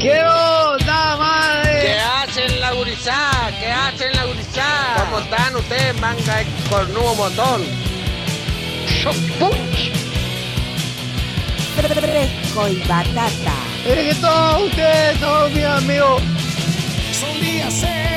¿Qué onda, madre? ¿Qué hacen la gurizada? ¿Qué hacen la gurizada? ¿Cómo están ustedes, manga de cornudo montón? Fresco y batata. Es que todos ustedes son mis amigos. Solía ser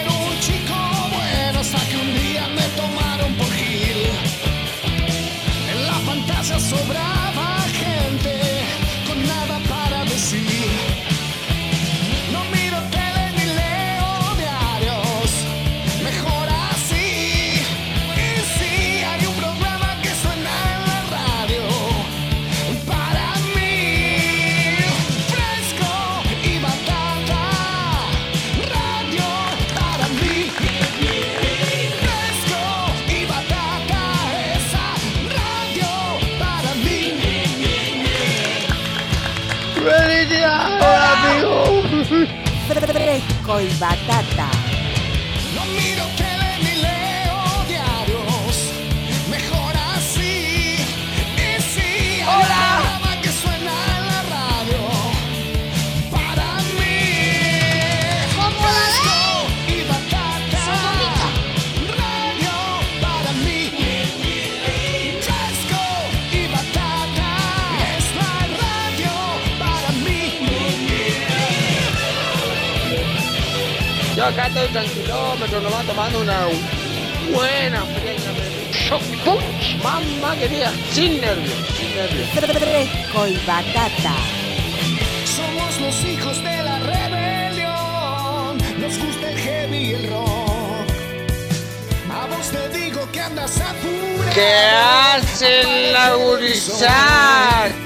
y batata. Acá estoy tranquilómetro, nomás tomando una buena fría. Mamá querida, sin nervios, sin nervios. Fresco y batata. Somos los hijos de la rebelión. Nos gusta el heavy y el rock. A vos te digo que andas apurado. ¿Qué hacen la gurizada?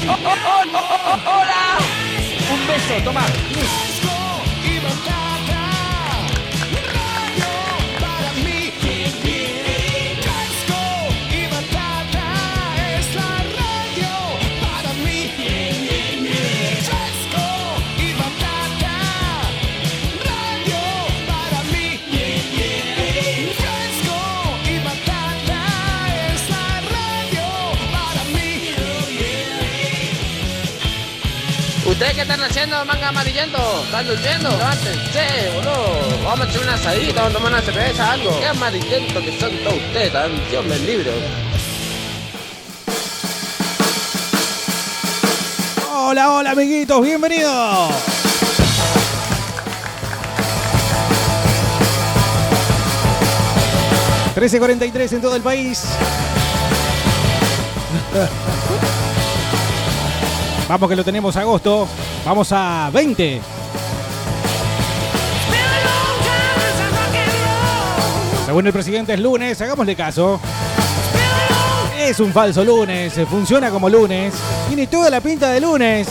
Mejor. Un beso, toma. Están haciendo, manga amarillento? ¿Están durmiendo? Levántense, boludo. Vamos a echar una asadita, vamos a tomar una cerveza, algo. Qué amarillento que son todos ustedes, tan Dios me libre. Hola, hola amiguitos, bienvenidos. ...13.43 en todo el país. Vamos que lo tenemos agosto. Vamos a 20. Según el presidente es lunes, hagámosle caso. Es un falso lunes, funciona como lunes, tiene toda la pinta de lunes.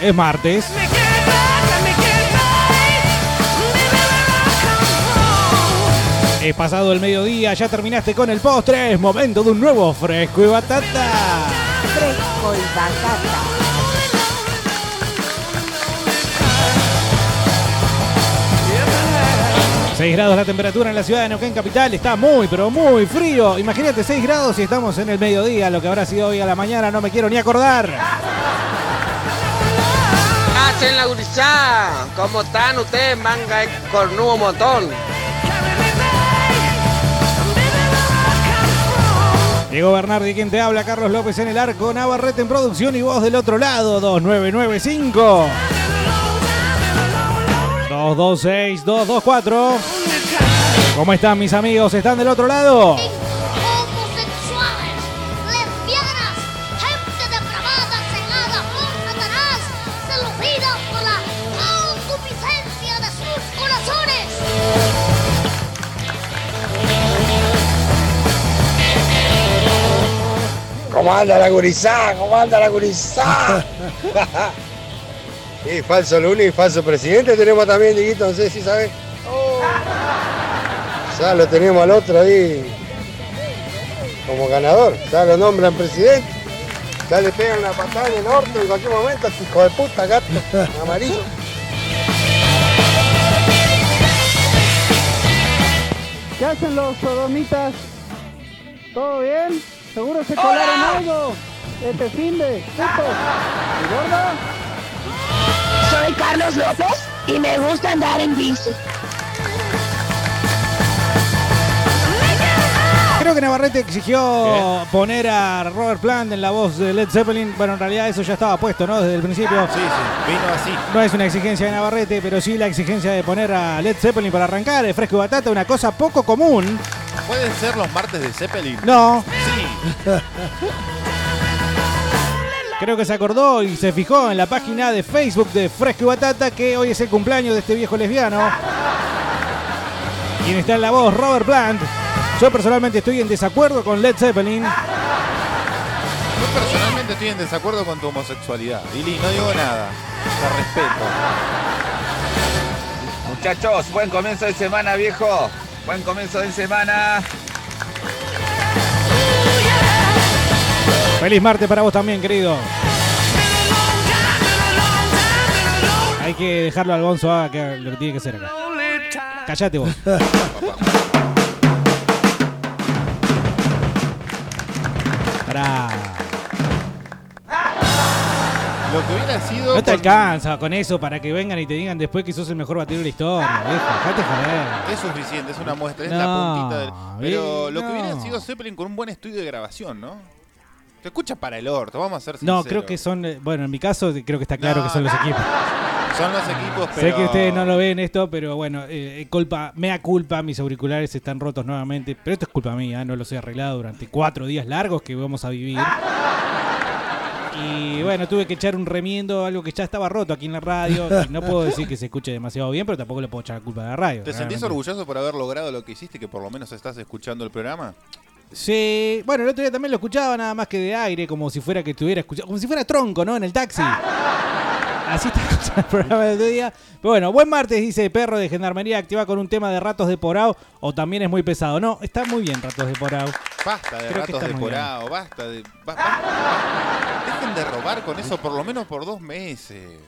Es martes. Es pasado el mediodía, ya terminaste con el postre, es momento de un nuevo fresco y batata. Fresco y batata. 6 grados la temperatura en la ciudad de Neuquén Capital, está muy, pero muy frío. Imagínate 6 grados y estamos en el mediodía, lo que habrá sido hoy a la mañana, no me quiero ni acordar. Hacen la gurizada. ¿Cómo están ustedes, manga de cornudo montón? Diego Bernardi, quien te habla, Carlos López en el arco, Navarrete en producción y voz del otro lado, 2995. 226-224. ¿Cómo están mis amigos? ¿Están del otro lado? homosexuales, lesbianas, gente depravada, cegada por Satanás, seducida por la concupiscencia de sus corazones. ¿Cómo anda la gurizada? ¿Cómo anda la gurizada? y falso lunes y falso presidente tenemos también, Diguito, no sé si sabes. Ya lo tenemos al otro ahí como ganador, ya lo nombran presidente. Ya le pegan la patada en el orto en cualquier momento, este hijo de puta, gato. Amarillo. ¿Qué hacen los sodomitas? ¿Todo bien? ¿Seguro se colaron algo? Este fin de puto. Soy Carlos López y me gusta andar en bici. Creo que Navarrete exigió poner a Robert Plant en la voz de Led Zeppelin. Bueno, en realidad eso ya estaba puesto, ¿no? Desde el principio. Sí, sí, vino así. No es una exigencia de Navarrete, pero sí la exigencia de poner a Led Zeppelin para arrancar, de fresco y batata, una cosa poco común. ¿Pueden ser los martes de Zeppelin? No, Sí. creo que se acordó y se fijó en la página de Facebook de Fresco y Batata que hoy es el cumpleaños de este viejo lesbiano. Quien está en la voz, Robert Plant. Yo personalmente estoy en desacuerdo con Led Zeppelin. Yo personalmente estoy en desacuerdo con tu homosexualidad. Lili, no digo nada. Te respeto. Muchachos, buen comienzo de semana, viejo. Buen comienzo de semana. Feliz martes para vos también, querido. Hay que dejarlo al Gonzo a que lo que tiene que hacer acá. Callate vos. Pará. Lo que hubiera sido. No te alcanza con eso para que vengan y te digan después que sos el mejor batidor de la historia, viejo. Dejate joder. Es suficiente, es una muestra, es No, la puntita del. Pero lo que hubiera no. sido Zeppelin con un buen estudio de grabación, ¿no? Te escucha para el orto, vamos a ser No, sinceros. creo que son. eh, Bueno, en mi caso, creo que está claro No, que son los no. equipos. Son los equipos, pero. Sé que ustedes no lo ven esto, pero bueno, eh, culpa, mea culpa, mis auriculares están rotos nuevamente, pero esto es culpa mía, no los he arreglado durante cuatro días largos que vamos a vivir. Y bueno, tuve que echar un remiendo, algo que ya estaba roto aquí en la radio. y no puedo decir que se escuche demasiado bien, pero tampoco le puedo echar la culpa a la radio. ¿Te sentís realmente. orgulloso por haber logrado lo que hiciste, que por lo menos estás escuchando el programa? Sí, bueno, el otro día también lo escuchaba nada más que de aire, como si fuera que estuviera escuchando, como si fuera tronco, ¿no? En el taxi. Así está escuchando el programa del otro día. Pero bueno, buen martes, dice Perro de Gendarmería, activa con un tema de ratos de porao, o también es muy pesado. No, está muy bien ratos de porao. Basta de Creo ratos de porao, basta de. ba- basta, basta. Dejen de robar con eso por lo menos por dos meses.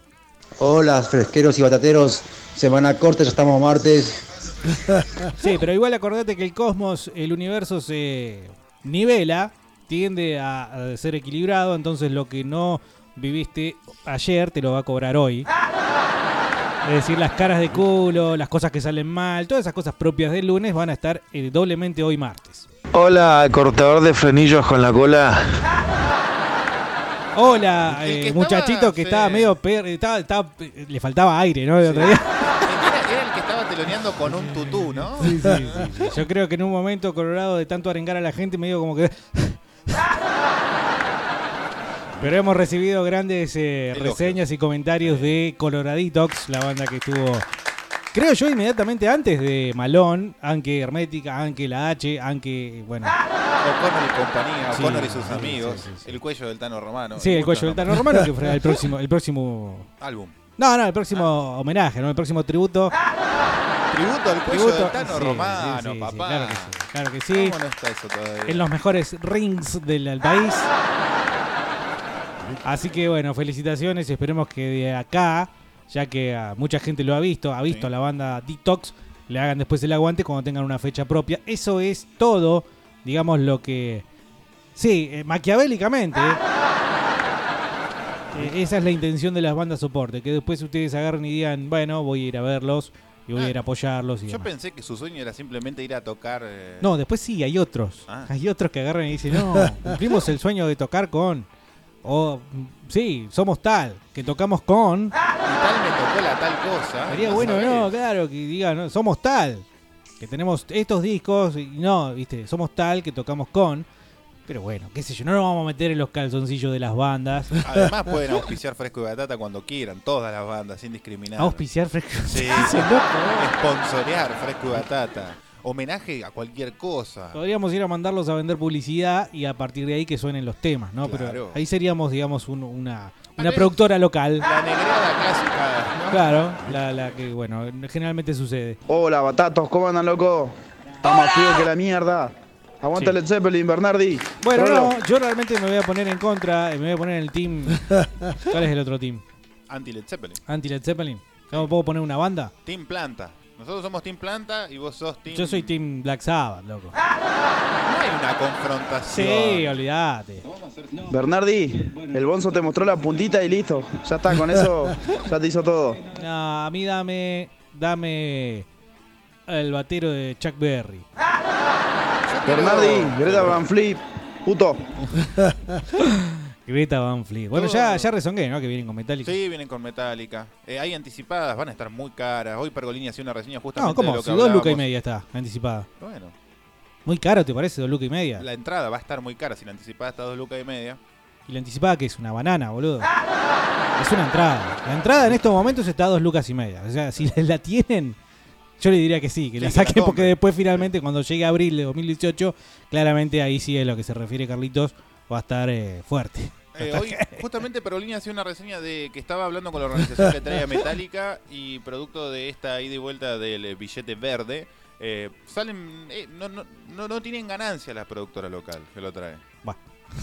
Hola, fresqueros y batateros. Semana corta, ya estamos martes. Sí, pero igual acordate que el cosmos, el universo se nivela, tiende a, a ser equilibrado, entonces lo que no viviste ayer te lo va a cobrar hoy. Es decir, las caras de culo, las cosas que salen mal, todas esas cosas propias del lunes van a estar eh, doblemente hoy martes. Hola, cortador de frenillos con la cola. Hola, que eh, estaba, muchachito que sí. estaba medio... per- estaba- estaba- le faltaba aire, ¿no? El otro día. Teloneando con un tutú, ¿no? Sí, sí, sí, sí. Yo creo que en un momento Colorado de tanto arengar a la gente me dio como que... Pero hemos recibido grandes eh, reseñas y comentarios de Coloraditox, la banda que estuvo, creo yo, inmediatamente antes de Malón, aunque Hermética, aunque la H, aunque, bueno, O'Connor y compañía, Sí, O'Connor y sus amigos, sí, sí, sí. el cuello del Tano Romano. sí, el cuello del Tano. Romano, que fue el próximo, el próximo... Álbum. No, no, el próximo homenaje, ¿no? El próximo tributo. Tributo al cuello Tributo- del Tano sí, Romano, sí, sí, sí, papá. claro que sí, claro que sí. ¿Cómo no está eso todavía? en los mejores rings del, país. Así que bueno, felicitaciones. Esperemos que de acá, ya que ah, mucha gente lo ha visto, ha visto a la banda Detox, le hagan después el aguante cuando tengan una fecha propia. Eso es todo, digamos, lo que. Sí, eh, maquiavélicamente. Eh, esa es la intención de las bandas soporte, que después ustedes agarren y digan, bueno, voy a ir a verlos y voy a ir a apoyarlos. Y Yo demás. pensé que su sueño era simplemente ir a tocar. eh, No, después sí, hay otros. Ah. Hay otros que agarran y dicen, no, cumplimos el sueño de tocar con. O, mm, sí, somos tal, que tocamos con. Y tal me tocó la tal cosa. Sería ¿no bueno, sabés? no, claro, que digan, no, somos tal, que tenemos estos discos, y no, viste, somos tal, que tocamos con. Pero bueno, qué sé yo, no nos vamos a meter en los calzoncillos de las bandas. Además pueden auspiciar Fresco y Batata cuando quieran, todas las bandas, sin discriminar. Auspiciar fresco. Sí, Ese loco, ¿eh? Sponsorear Fresco y Batata. Homenaje a cualquier cosa. Podríamos ir a mandarlos a vender publicidad y a partir de ahí que suenen los temas, ¿no? Claro. Pero ahí seríamos, digamos, un- una, una productora local. La negreada clásica, ¿no? Claro, la, la que, bueno, generalmente sucede. Hola, batatos, ¿cómo andan, loco? Estamos más frío que la mierda. Aguanta Sí. Led Zeppelin, Bernardi. Bueno, no, yo realmente me voy a poner en contra, eh, me voy a poner en el team. ¿Cuál es el otro team? Anti Led Zeppelin. ¿Anti Zeppelin? ¿Cómo puedo poner una banda? Team Planta. Nosotros somos Team Planta y vos sos Team. Yo soy team Black Sabbath, loco. No hay una confrontación. Sí, olvídate. Bernardi, el Bonzo te mostró la puntita y listo. Ya está, con eso ya te hizo todo. No, a mí dame, dame el batero de Chuck Berry. Bernardi, Greta Van Fleet, puto. Greta Van Fleet. Bueno, ya, ya rezongué, ¿no? Que vienen con Metallica. Sí, vienen con Metallica. Eh, hay anticipadas, van a estar muy caras. Hoy Pergolini hacía una reseña justamente No, ¿cómo? de lo que Si dos lucas y hablábamos. media está anticipada. Bueno, Muy caro, ¿te parece? Dos lucas y media. la entrada va a estar muy cara si la anticipada está a dos lucas y media. Y la anticipada que es una banana, boludo. Es una entrada. La entrada en estos momentos está a dos lucas y media. O sea, si la tienen, yo le diría que sí, que Sí, la que la saquen porque después finalmente cuando llegue abril de 2018, claramente ahí sí es lo que se refiere Carlitos, va a estar eh, fuerte. Eh, hoy justamente Pergolini hacía una reseña de que estaba hablando con la organización que traía Metallica y producto de esta ida y vuelta del eh, billete verde, eh, salen eh, no, no, no, no tienen ganancia la productora local que lo trae. Buah.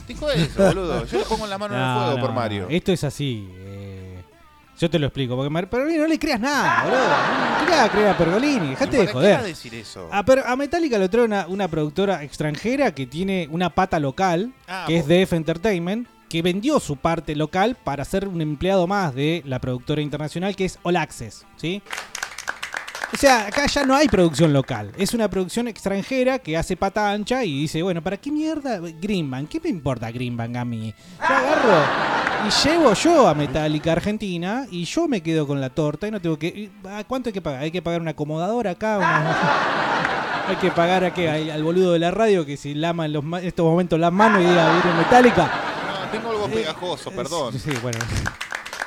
Dijo eso, boludo. Yo le pongo la mano en el fuego no, por. Mario. Esto es así. Yo te lo explico. Porque Mar- Pergolini no le creas nada, boludo. No le creas a Pergolini. Dejate de ¿Para qué va a joder. decir eso? A, Per- a Metallica lo trae una, una productora extranjera que tiene una pata local, Ah, que es DF Entertainment, que vendió su parte local para ser un empleado más de la productora internacional que es All Access, ¿sí? O sea, acá ya no hay producción local. Es una producción extranjera que hace pata ancha y dice, bueno, ¿para qué mierda Greenbank? ¿Qué me importa Greenbank a mí? Yo agarro y llevo yo a Metallica Argentina y yo me quedo con la torta y no tengo que... ¿a ¿Cuánto hay que pagar? Hay que pagar un acomodador acá, una- hay que pagar a qué? Al, al boludo de la radio que se lama en, los estos momentos las manos y diga, viene Metallica. No, tengo algo pegajoso, perdón. Sí, bueno.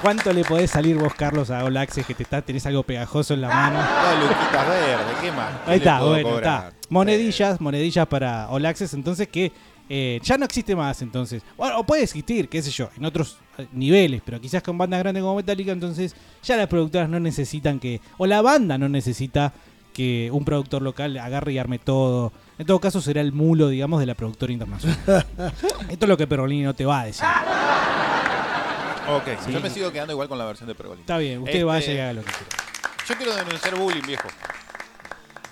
¿Cuánto le podés salir vos, Carlos, a Access que te está, tenés algo pegajoso en la mano? No, Luquitas Verde, ¿qué más? ¿Qué Ahí está, bueno, cobrar? está. Monedillas, monedillas para Access, entonces que eh, ya no existe más, entonces. Bueno, o puede existir, qué sé yo, en otros eh, niveles, pero quizás con bandas grandes como Metallica, entonces ya las productoras no necesitan que, o la banda no necesita que un productor local agarre y arme todo. En todo caso será el mulo, digamos, de la productora internacional. Esto es lo que Perolini no te va a decir. Ok, Sí. yo me sigo quedando igual con la versión de Pergolini. Está bien, usted Este, vaya y haga lo que quiera. Yo quiero denunciar bullying, viejo.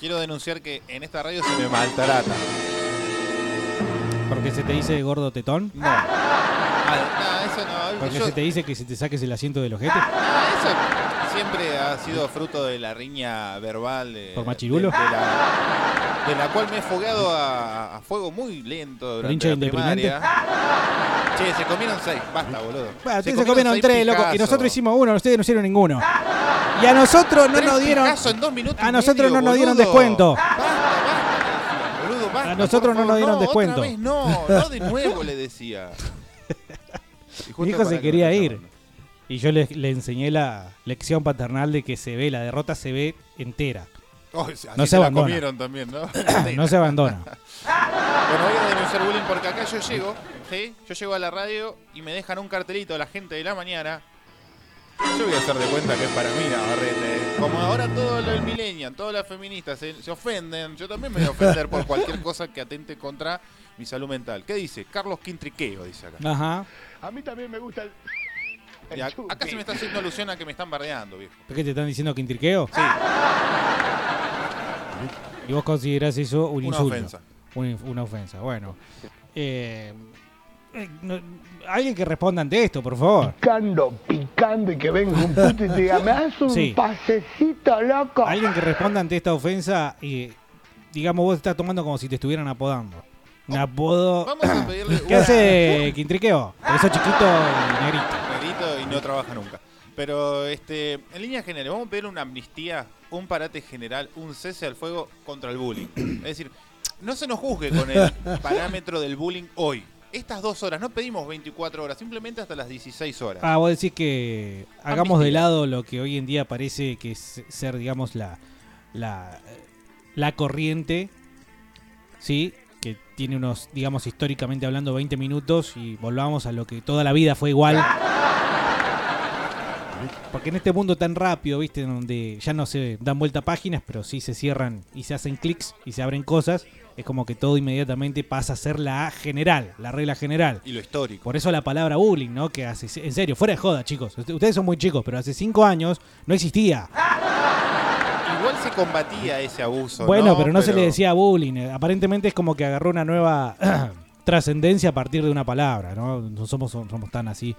Quiero denunciar que en esta radio se me maltrata. Porque se te dice gordo tetón. No. Ah, no, eso no. Porque Yo- se te dice que si te saques el asiento del ojete. Ah, eso siempre ha sido fruto de la riña verbal. De, ¿Por machirulo? De, de la, de la cual me he fogueado a, a fuego muy lento durante hincha la primaria. Che, se comieron seis. Basta, boludo. Bueno, ustedes se comieron tres, loco, y nosotros hicimos uno, ustedes no hicieron ninguno. Y a nosotros no nos dieron. Picasso en dos minutos y A nosotros medio, no nos dieron descuento. Basta, basta, boludo, basta, A nosotros no nos dieron descuento. Otra vez no, no de nuevo le decía. Mi hijo se que quería ir. Y yo le, le enseñé la lección paternal de que se ve, la derrota se ve entera. Oh, no se abandona. comieron también, ¿no? no se abandona. Bueno, voy a denunciar bullying porque acá yo llego, ¿sí? Yo llego a la radio y me dejan un cartelito la gente de la mañana. Yo voy a hacer de cuenta que es para mí, Navarrete. Como ahora todo el millennial, todas las feministas se, se ofenden, yo también me voy a ofender por cualquier cosa que atente contra mi salud mental. ¿Qué dice? Carlos Quintriqueo, dice acá. Ajá. A mí también me gusta el... Y a- acá se me está haciendo alusión a que me están bardeando, viejo. ¿Por qué te están diciendo quintriqueo? Sí. Y vos considerás eso un Una insulto. ofensa. Una, inf- una ofensa. Bueno. Eh, eh, no- alguien que responda ante esto, por favor. Picando, picando y que venga un puto y te diga, me das un Sí. pasecito, loco. Alguien que responda ante esta ofensa y, digamos, vos te estás tomando como si te estuvieran apodando. Un apodo. Vamos a pedirle ¿Qué hace Quintriqueo? Porque sos chiquito y negrito. Negrito y no trabaja nunca. Pero este, en líneas generales, vamos a pedir una amnistía, un parate general, un cese al fuego contra el bullying. Es decir, no se nos juzgue con el parámetro del bullying hoy. Estas dos horas, no pedimos 24 horas, simplemente hasta las 16 horas. Ah, vos decís que hagamos de lado lo que hoy en día parece que es ser, digamos, la, la, la corriente, ¿sí? Que tiene unos, digamos, históricamente hablando, 20 minutos y volvamos a lo que toda la vida fue igual. Porque en este mundo tan rápido, ¿viste? Donde ya no se dan vuelta páginas, pero sí se cierran y se hacen clics y se abren cosas, es como que todo inmediatamente pasa a ser la general, la regla general. Y lo histórico. Por eso la palabra bullying, ¿no? Que hace, en serio, fuera de joda, chicos. Ust- Ustedes son muy chicos, pero hace cinco años no existía. Igual se combatía ese abuso. Bueno, pero no se le decía bullying. Aparentemente es como que agarró una nueva trascendencia a partir de una palabra, ¿no? No somos, somos tan así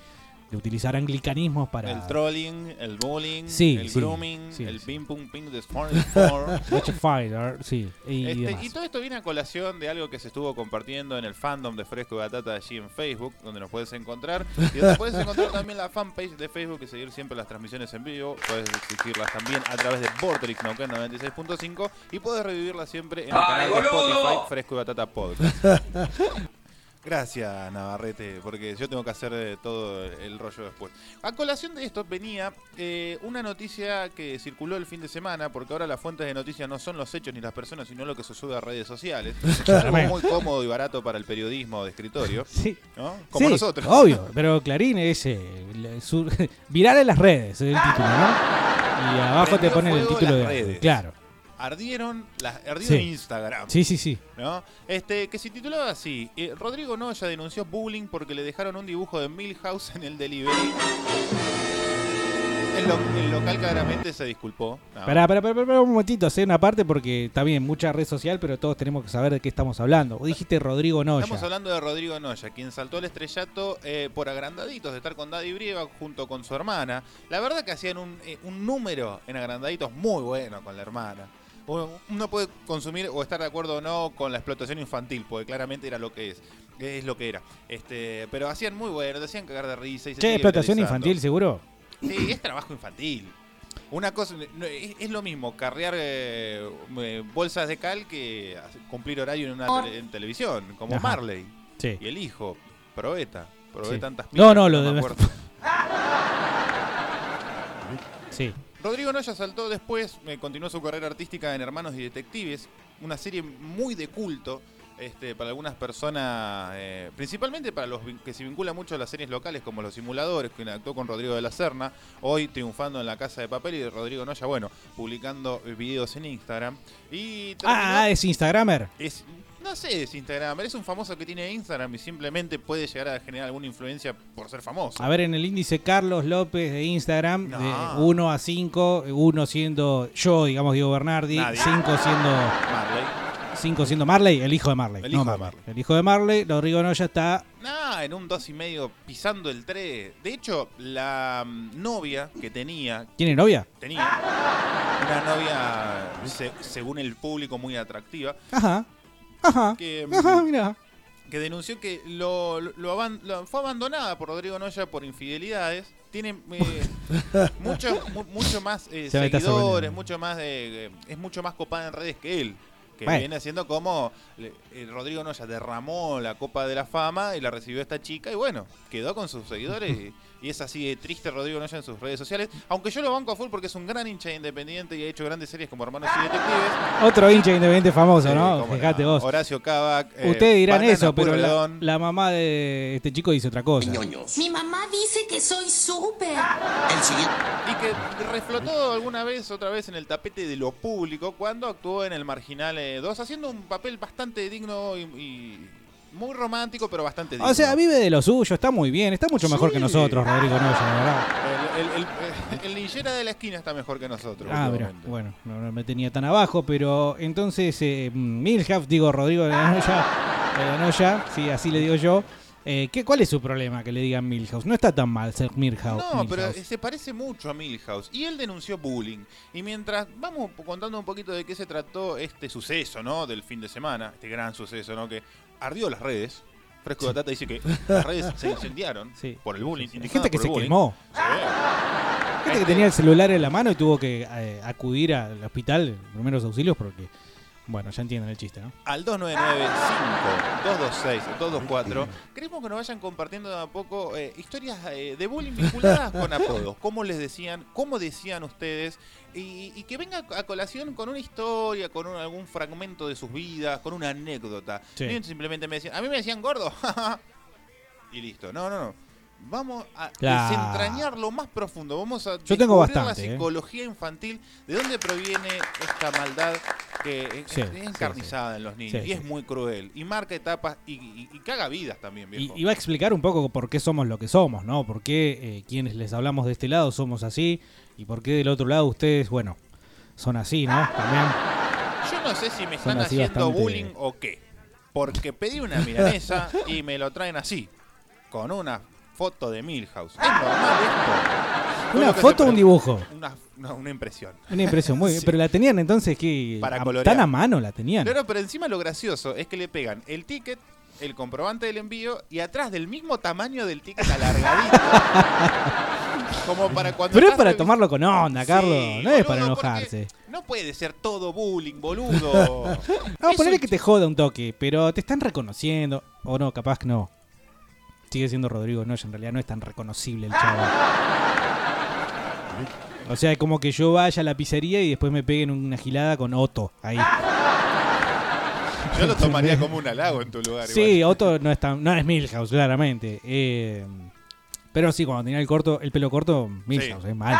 de utilizar anglicanismos para... El trolling, el bullying, Sí, el sí, grooming, sí, el sí. ping pong ping de fighter, sí. Y, Este, y todo esto viene a colación de algo que se estuvo compartiendo en el fandom de Fresco y Batata allí en Facebook, donde nos puedes encontrar. Y donde puedes encontrar también la fanpage de Facebook y seguir siempre las transmisiones en vivo. Puedes seguirlas también a través de Vorterix Neuquén 96.5 y puedes revivirlas siempre en el ¡Ay, canal de! Spotify Fresco y Batata Podcast. Gracias, Navarrete, porque yo tengo que hacer eh, todo el rollo después. A colación de esto venía eh, una noticia que circuló el fin de semana, porque ahora las fuentes de noticias no son los hechos ni las personas, sino lo que se sube a redes sociales. Algo muy cómodo y barato para el periodismo de escritorio. Sí. ¿no? Como Sí, nosotros. Obvio, pero Clarín es eh, la- su- viral en las redes, es el título, ¿no? Y abajo te Prendió pone el título de redes. Claro. Ardieron, las, ardió Sí. Instagram. Sí, sí, sí. ¿no? Este, que se titulaba así, eh, Rodrigo Noya denunció bullying porque le dejaron un dibujo de Milhouse en el delivery. El, lo- el local claramente se disculpó. No. Pará, pará, pará, pará, un momentito, hacer una parte porque está bien, mucha red social, pero todos tenemos que saber de qué estamos hablando. Vos dijiste Rodrigo Noya. Estamos hablando de Rodrigo Noya, quien saltó al estrellato eh, por agrandaditos de estar con Daddy Brieva junto con su hermana. La verdad que hacían un, eh, un número en agrandaditos muy bueno con la hermana. Uno puede consumir o estar de acuerdo o no con la explotación infantil, porque claramente era lo que es, es lo que era. Este, pero hacían muy bueno, te hacían cagar de risa. Y se Che, explotación infantil, seguro. Sí, es trabajo infantil. Una cosa, no, es, es lo mismo carrear eh, eh, bolsas de cal que cumplir horario en una tele- en televisión, como Ajá. Marley. Sí. Y el hijo, Probeta. Probé Sí. tantas No, pizzas no, lo me de-. Sí. Rodrigo Noya saltó después, eh, continuó su carrera artística en Hermanos y Detectives, una serie muy de culto este, para algunas personas, eh, principalmente para los que se vinculan mucho a las series locales como Los Simuladores, que actuó con Rodrigo de la Serna, hoy triunfando en La Casa de Papel y de Rodrigo Noya, bueno, publicando videos en Instagram. Y terminó- Ah, es Instagramer. es, no sé, es Instagram, es un famoso que tiene Instagram y simplemente puede llegar a generar alguna influencia por ser famoso. A ver, en el índice Carlos López de Instagram, No. de 1 a 5, 1 siendo yo, digamos, Diego Bernardi, Nadie. 5 siendo Marley. 5 siendo Marley, el hijo de Marley. El no hijo de Marley. El hijo de Marley, Rodrigo Noya está Nah, en un dos y medio pisando el 3. De hecho, la mm, novia que tenía, ¿Tiene novia? tenía una novia, se- según el público, muy atractiva, Ajá. Ajá. que, mm, Ajá, que denunció que lo, lo- lo aban- lo- fue abandonada por Rodrigo Noya por infidelidades. Tiene eh, mucho, mu- mucho más eh, Se seguidores, mucho más de, eh, es mucho más copada en redes que él. Que Bueno. viene haciendo como le- Rodrigo Noya derramó la copa de la fama y la recibió esta chica y bueno, quedó con sus seguidores y, y es así de triste Rodrigo Noya en sus redes sociales. Aunque yo lo banco a full porque es un gran hincha de independiente y ha hecho grandes series como Hermanos y Detectives. Otro hincha independiente famoso, Sí, ¿no? Fíjate no. vos. Horacio Cavac. eh, Ustedes dirán Banana eso, pero la, mamá de este chico dice otra cosa. Mi mamá dice que soy súper. Y que reflotó alguna vez, otra vez en el tapete de lo público cuando actuó en el Marginal eh, 2, haciendo un papel bastante digno y, y muy romántico, pero bastante digno. O sea, vive de lo suyo, está muy bien, está mucho mejor que Sí. nosotros, Rodrigo Noya, la verdad. El, el, el- el linchera de la esquina está mejor que nosotros. Ah, últimamente. bueno, no, no me tenía tan abajo, pero entonces eh, Milhouse, digo Rodrigo de la Noya, de la Noya, sí, así le digo yo. Eh, ¿qué, ¿Cuál es su problema que le digan Milhouse? No está tan mal ser Milhouse. No, pero Milhouse. se parece mucho a Milhouse. Y él denunció bullying. Y mientras vamos contando un poquito de qué se trató este suceso, ¿no? Del fin de semana, este gran suceso, ¿no? Que ardió las redes. Fresco Batata dice que las redes se incendiaron Sí. por el bullying. Hay gente que se quemó. Sí. Gente que tenía el celular en la mano y tuvo que eh, acudir al hospital, primeros auxilios, porque, bueno, ya entienden el chiste, ¿no? Al 2995-226-224. Queremos que nos vayan compartiendo de a poco eh, historias eh, de bullying vinculadas con apodos. ¿Cómo les decían? ¿Cómo decían ustedes? Y, y que venga a colación con una historia, con un- algún fragmento de sus vidas, con una anécdota. Sí. No simplemente me decían, a mí me decían gordo. y listo. No, no, no. Vamos a Claro. desentrañar lo más profundo. Vamos a Yo tengo bastante, la ¿eh? psicología infantil, de dónde proviene esta maldad que es, Sí, es sí, encarnizada en los niños Sí, y es sí. muy cruel y marca etapas y, y- y caga vidas también, Y, viejo. y va a explicar un poco por qué somos lo que somos, ¿no? Por qué eh, quienes les hablamos de este lado somos así y por qué del otro lado ustedes, bueno, son así, ¿no? También. Yo no sé si me están haciendo bastante- bullying o qué. Porque pedí una milanesa y me lo traen así, con una foto de Milhouse. ¿Es normal esto? ¿Una foto o un dibujo? Una, no, una impresión. Una impresión muy bien. Pero la tenían entonces que. Para a- colorear. tan a mano la tenían. Claro, pero encima lo gracioso es que le pegan el ticket, el comprobante del envío y atrás del mismo tamaño del ticket alargadito. como para cuando. Pero es para tomarlo con onda, Carlos. Sí, no es para enojarse. No puede ser todo bullying, boludo. No, ponerle que te joda un toque, pero te están reconociendo. O no, capaz que no. Sigue siendo Rodrigo Noya, en realidad no es tan reconocible el chavo. O sea, es como que yo vaya a la pizzería y después me peguen una gilada con Otto ahí. Yo lo tomaría como un halago en tu lugar. Sí, Otto no es tan, no es Milhouse, claramente. Eh, pero sí, cuando tenía el corto, el pelo corto, Milhouse, es mal.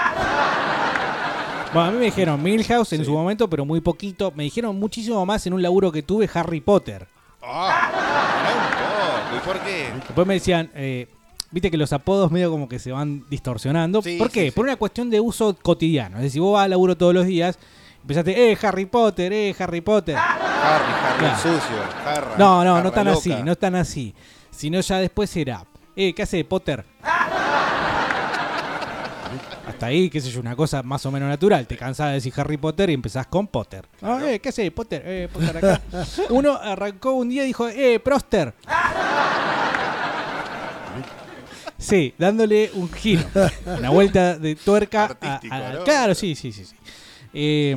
Bueno, a mí me dijeron Milhouse en su momento, pero muy poquito. Me dijeron muchísimo más en un laburo que tuve, Harry Potter. Ah, pará un poco. ¿Y por qué? Después me decían, eh, viste que los apodos medio como que se van distorsionando. Sí, ¿Por qué? Por una cuestión de uso cotidiano. Es decir, vos vas al laburo todos los días, empezaste, eh, Harry Potter, eh, Harry Potter. Harry, Harry Claro. el sucio. Jarra, No, no, no tan así, no tan así. Sino ya después era, eh, ¿qué hace Potter? Hasta ahí, qué sé yo, una cosa más o menos natural. Te cansás de decir Harry Potter y empezás con Potter. Ah, eh, ¿qué hace Potter? Eh, Potter acá. Uno arrancó un día y dijo, eh, Proster. Sí, dándole un giro, una vuelta de tuerca. a- Artístico, a- ¿no? Claro, sí, sí, sí. sí. Eh,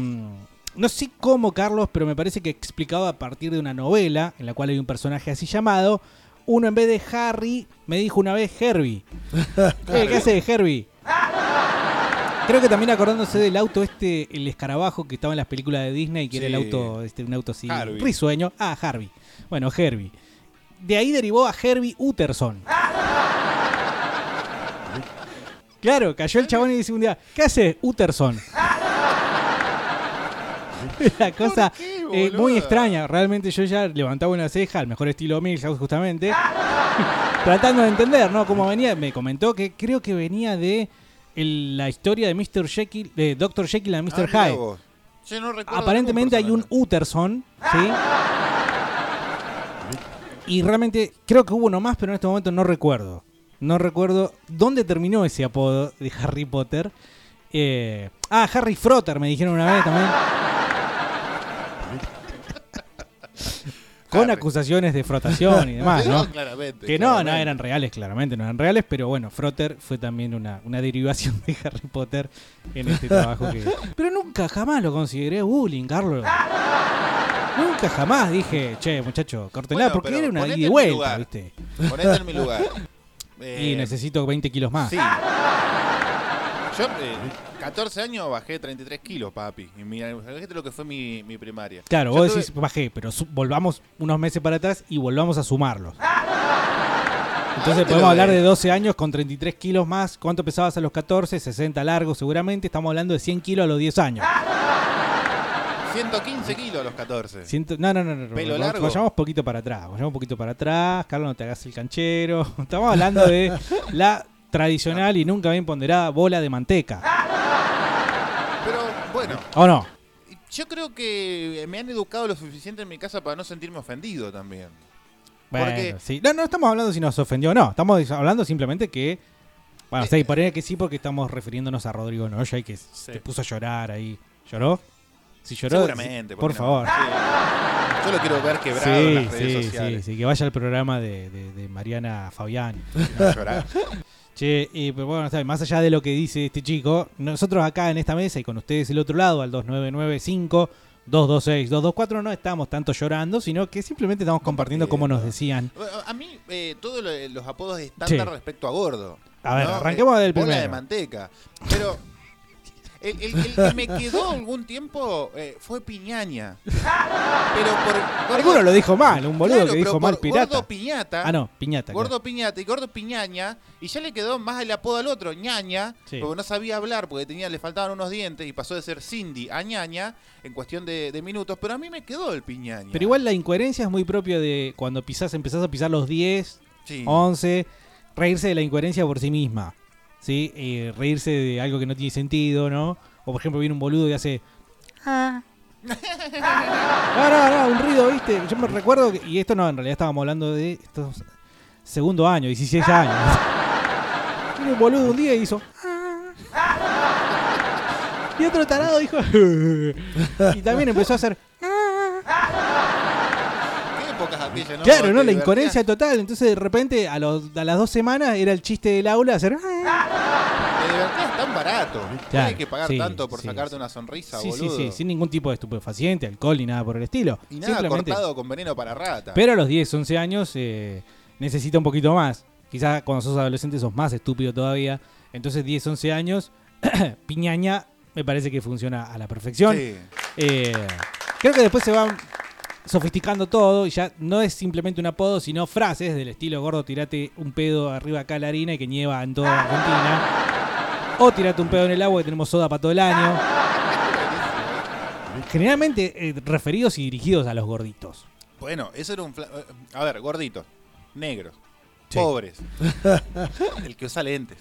no sé cómo, Carlos, pero me parece que explicado a partir de una novela en la cual hay un personaje así llamado. Uno en vez de Harry me dijo una vez Herbie. Eh, ¿Qué hace Herbie? Creo que también acordándose del auto este, el escarabajo que estaba en las películas de Disney, que era el auto, este, un auto así, Harvey. risueño. Ah, Harvey. Bueno, Herbie. De ahí derivó a Herbie Utterson. Claro, cayó el chabón y dice un día, ¿qué hace Utterson? La cosa eh, muy extraña. Realmente yo ya levantaba una ceja, al mejor estilo Milhouse justamente, tratando de entender, ¿no? Cómo venía. Me comentó que creo que venía de el- la historia de Mr. Jekyll, de Dr. Jekyll and Mr. Ah, Hyde. Yo no recuerdo Aparentemente hay un Utterson, ¿sí? Y realmente creo que hubo uno más, pero en este momento no recuerdo. No recuerdo dónde terminó ese apodo de Harry Potter. Eh, ah, Harry Frotter me dijeron una vez también. Con acusaciones de frotación y demás, No, ¿no? claramente, que no, no claramente. eran reales, claramente no eran reales, pero bueno, Frotter fue también una, una derivación de Harry Potter en este trabajo que... Pero nunca jamás lo consideré bullying, Carlos. Nunca jamás dije, che, muchacho, córtenla, Bueno, porque era una ida y vuelta, lugar. ¿viste? Ponete en mi lugar. Y Eh, necesito 20 kilos más. Sí. Yo, eh, 14 años, bajé 33 kilos, papi. Y mira, fíjate lo que fue mi, mi primaria. Claro, Yo vos tuve- decís, bajé, pero volvamos unos meses para atrás y volvamos a sumarlos. Entonces podemos hablar de 12 años con 33 kilos más. ¿Cuánto pesabas a los 14? 60 largos seguramente. Estamos hablando de 100 kilos a los 10 años. 115 kilos a los 14. Ciento- no, no, no, no. ¿Pelo va- largo? Vayamos poquito para atrás. Vayamos un poquito para atrás. Carlos, no te hagas el canchero. Estamos hablando de la tradicional y nunca bien ponderada bola de manteca. Bueno, ¿O no? yo creo que me han educado lo suficiente en mi casa para no sentirme ofendido también. Bueno, Porque- sí. No, no estamos hablando si nos ofendió o no. Estamos hablando simplemente que. Bueno, Eh, sí, ponele que sí porque estamos refiriéndonos a Rodrigo Noya y que se puso a llorar ahí. ¿Lloró? Si lloró. Seguramente. sí, por ¿por qué no? favor. Sí. Yo lo quiero ver quebrado Sí, en las redes sí, sociales. sí, sí, que vaya al programa de, de- de Mariana Fabián. A llorar. Che, y, pero bueno, bien, más allá de lo que dice este chico, nosotros acá en esta mesa y con ustedes del otro lado, al 2995 226 224, no estamos tanto llorando, sino que simplemente estamos compartiendo como nos decían. A mí, eh, todos lo- los apodos estándar Sí. respecto a gordo. A ver, ¿no? arranquemos Eh, del bola de primero. manteca. Pero El, el- el que me quedó algún tiempo eh, fue Piñaña. Pero por. gordo- Alguno lo dijo mal, un boludo Claro, que dijo mal pirata. Gordo Piñata. Ah, no, piñata. claro. Gordo Piñata y Gordo Piñaña. Y ya le quedó más el apodo al otro, ñaña. Sí. Porque no sabía hablar, porque tenía, le faltaban unos dientes. Y pasó de ser Cindy a ñaña en cuestión de, de minutos. Pero a mí me quedó el Piñaña. Pero igual la incoherencia es muy propia de cuando pisás, empezás a pisar los 10, Sí. 11, reírse de la incoherencia por sí misma. ¿Sí? Eh, reírse de algo que no tiene sentido, ¿no? O por ejemplo viene un boludo y hace... "Ah". No, no, no, un ruido, ¿viste? Yo me recuerdo, que- y esto no, en realidad estábamos hablando de estos segundo año, 16 años. Viene un boludo un día y hizo... Y otro tarado dijo... y también empezó a hacer... ¿Qué épocas aquellas, no? Claro, ¿no? La incoherencia total. Entonces, de repente, a, los, a las dos semanas era el chiste del aula hacer. "Ah". Te divertías tan barato. No hay que pagar sí, tanto por sí, sacarte una sonrisa, Sí, sí, boludo. sí, sin ningún tipo de estupefaciente, alcohol ni nada por el estilo. Y nada Simplemente. cortado con veneno para rata. Pero a los 10, 11 años eh, necesita un poquito más. Quizás cuando sos adolescente sos más estúpido todavía. Entonces, 10, 11 años, piñaña me parece que funciona a la perfección. Sí. Eh, creo que después se va sofisticando todo y ya no es simplemente un apodo, sino frases del estilo gordo, tirate un pedo arriba acá a la harina y que nieva en toda Argentina. O tirate un pedo en el agua que tenemos soda para todo el año. Generalmente eh, referidos y dirigidos a los gorditos. Bueno, eso era un... eh, A ver, gorditos, negros, Sí. pobres. el que usa lentes.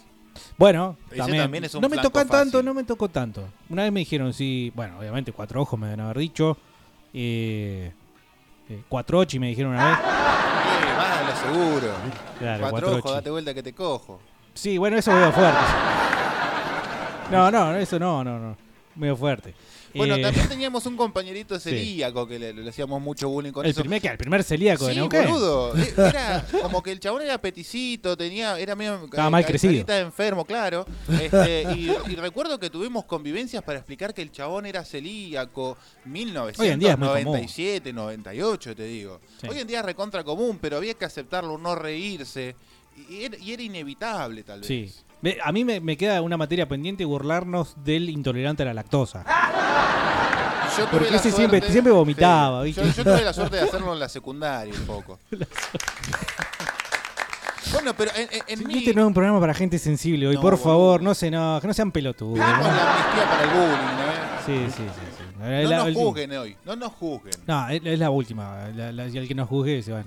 Bueno, también, también es un no me tocó tanto, no me tocó tanto. Una vez me dijeron, sí, bueno, obviamente cuatro ojos me deben haber dicho. Eh, eh, cuatro ochi me dijeron una vez. Eh, vas a lo seguro. Claro, Cuatro date vuelta que te cojo. Sí, bueno, eso veo fuerte. No, no, eso no, no, no. Medio fuerte. Bueno, Eh, también teníamos un compañerito celíaco que le, le hacíamos mucho bullying con el eso. primer, el primer celíaco de Sí, Neuquén. boludo. E- Era como que el chabón era peticito, tenía, era medio Estaba mal crecido. enfermo, claro. Este, y, y recuerdo que tuvimos convivencias para explicar que el chabón era celíaco, Hoy en día es muy común. 1997, 98, te digo. Sí. Hoy en día es recontra común, pero había que aceptarlo, no reírse. Y era, y era inevitable, tal vez. Sí. A mí me, me queda una materia pendiente burlarnos del intolerante a la lactosa. Yo tuve Porque la ese siempre, suerte- siempre vomitaba, sí. Yo, yo tuve la suerte de hacerlo en la secundaria un poco. bueno, pero en, mi... Este no es un programa para gente sensible hoy, No, por favor, no se no, que no sean pelotudos. ¿no? la amnistía para el bullying, ¿eh? Sí, sí, sí. No nos última. juzguen hoy, no nos juzguen. No, es, es la última. La- la- y el que nos juzgue se va.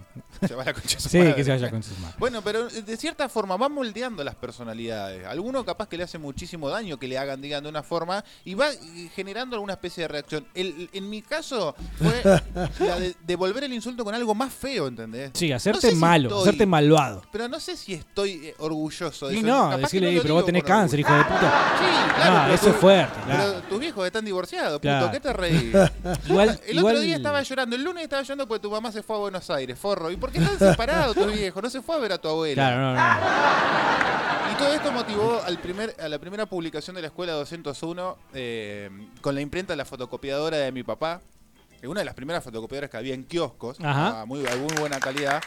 Se va la concha su Sí, madre. que se vaya con sus manos. Bueno, pero de cierta forma va moldeando las personalidades. Alguno capaz que le hace muchísimo daño que le hagan, digan de una forma, y va eh, generando alguna especie de reacción. El- en mi caso fue la de devolver el insulto con algo más feo, ¿entendés? Sí, No hacerte si malo, estoy- hacerte malvado. Pero no sé si estoy eh, orgulloso de Y eso. no, Capaz decirle, no "Ey, lo pero vos tenés cáncer, hijo orgullo". de puta. Sí, claro. No, eso es fuerte, claro. Pero tus viejos están divorciados, puto. Claro. ¿Qué te reís? Igual- el igual- otro día estaba llorando. El lunes estaba llorando porque tu mamá se fue a Buenos Aires, forro. ¿Y por qué están separados tus viejos? No se fue a ver a tu abuela. Claro, no, no. Y todo esto motivó al primer, a la primera publicación de la escuela 201 eh, con la imprenta de la fotocopiadora de mi papá. Una de las primeras fotocopiadoras que había en kioscos, Ajá. a muy, a muy buena calidad.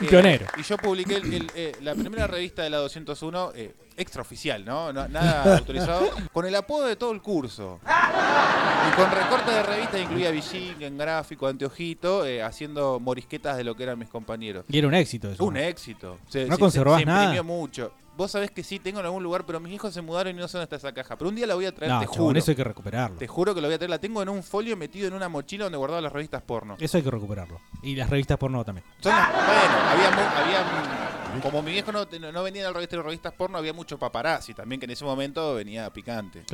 Un pionero. Y yo publiqué el- el, eh, la primera revista de la 201, eh, extraoficial, ¿no? No- Nada autorizado, con el apodo de todo el curso. Y con recorte de revista incluía Billín, en gráfico, anteojito, eh, haciendo morisquetas de lo que eran mis compañeros. Y era un éxito eso. Un éxito. Se- No se- conservás se, se imprimió nada. mucho. Vos sabés que sí, tengo en algún lugar, pero mis hijos se mudaron y no sé dónde está esa caja. Pero un día la voy a traer, No, te chabón, juro. eso hay que recuperarlo. Te juro que lo voy a traer. La tengo en un folio metido en una mochila donde guardaba las revistas porno. Eso hay que recuperarlo. Y las revistas porno también. Son las- bueno, había, mu- había como mi viejo no, no venía al registro de revistas porno, había mucho paparazzi también, que en ese momento venía picante.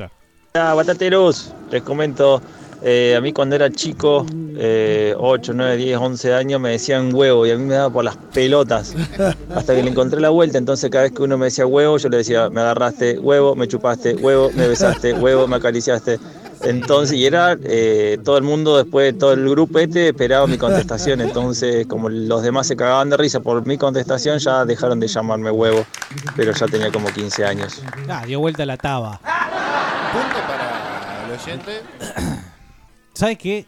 Hola, batateros, les comento, eh, a mí cuando era chico, eh, 8, 9, 10, 11 años, me decían huevo y a mí me daba por las pelotas, hasta que le encontré la vuelta, entonces cada vez que uno me decía huevo, yo le decía, me agarraste, huevo, me chupaste, huevo, me besaste, huevo, me acariciaste. Entonces, y era eh, todo el mundo, después de todo el grupo este, esperaba mi contestación, entonces como los demás se cagaban de risa por mi contestación, ya dejaron de llamarme huevo, pero ya tenía como 15 años. Ah, dio vuelta la taba. Punto para el oyente. ¿Sabes qué?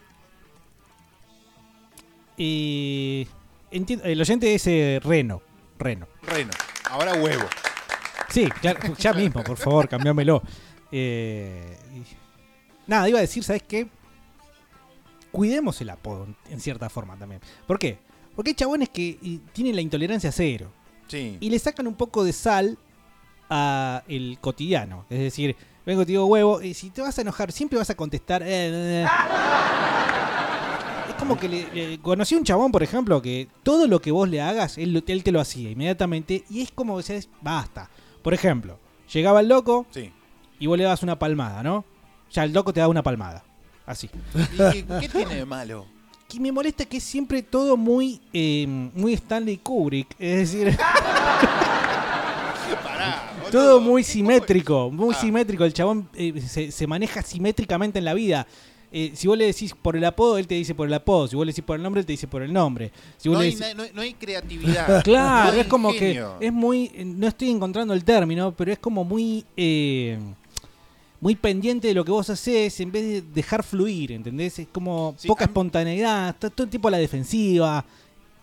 Eh, enti- el oyente es eh, Reno. Reno. Reno. Ahora huevo. Sí, claro, ya mismo, por favor, cambiámelo. Eh, y- nada, iba a decir, ¿sabes qué? Cuidemos el apodo, en cierta forma también. ¿Por qué? Porque hay chabones que y, tienen la intolerancia cero. Sí. Y le sacan un poco de sal a el cotidiano. Es decir, vengo, te digo huevo, y si te vas a enojar, siempre vas a contestar. eh, eh, eh. Es como que le, le- conocí a un chabón, por ejemplo, que todo lo que vos le hagas, él, él te lo hacía inmediatamente. Y es como que basta. Por ejemplo, llegaba el loco Sí. y vos le das una palmada, ¿no? Ya el loco te da una palmada. Así. ¿Y qué, qué tiene de malo? Que me molesta que es siempre todo muy, eh, muy Stanley Kubrick. Es decir, Pará. Todo muy simétrico. Muy Ah. simétrico. El chabón eh, se, se maneja simétricamente en la vida. Eh, si vos le decís por el apodo, él te dice por el apodo. Si vos le decís por el nombre, él te dice por el nombre. Si vos No le hay, decís- na- no hay- no hay creatividad. Claro, no hay es como ingenio. que es muy. No estoy encontrando el término, pero es como muy. eh, muy pendiente de lo que vos haces en vez de dejar fluir, ¿entendés? Es como Sí, poca espontaneidad, todo el tiempo a la defensiva.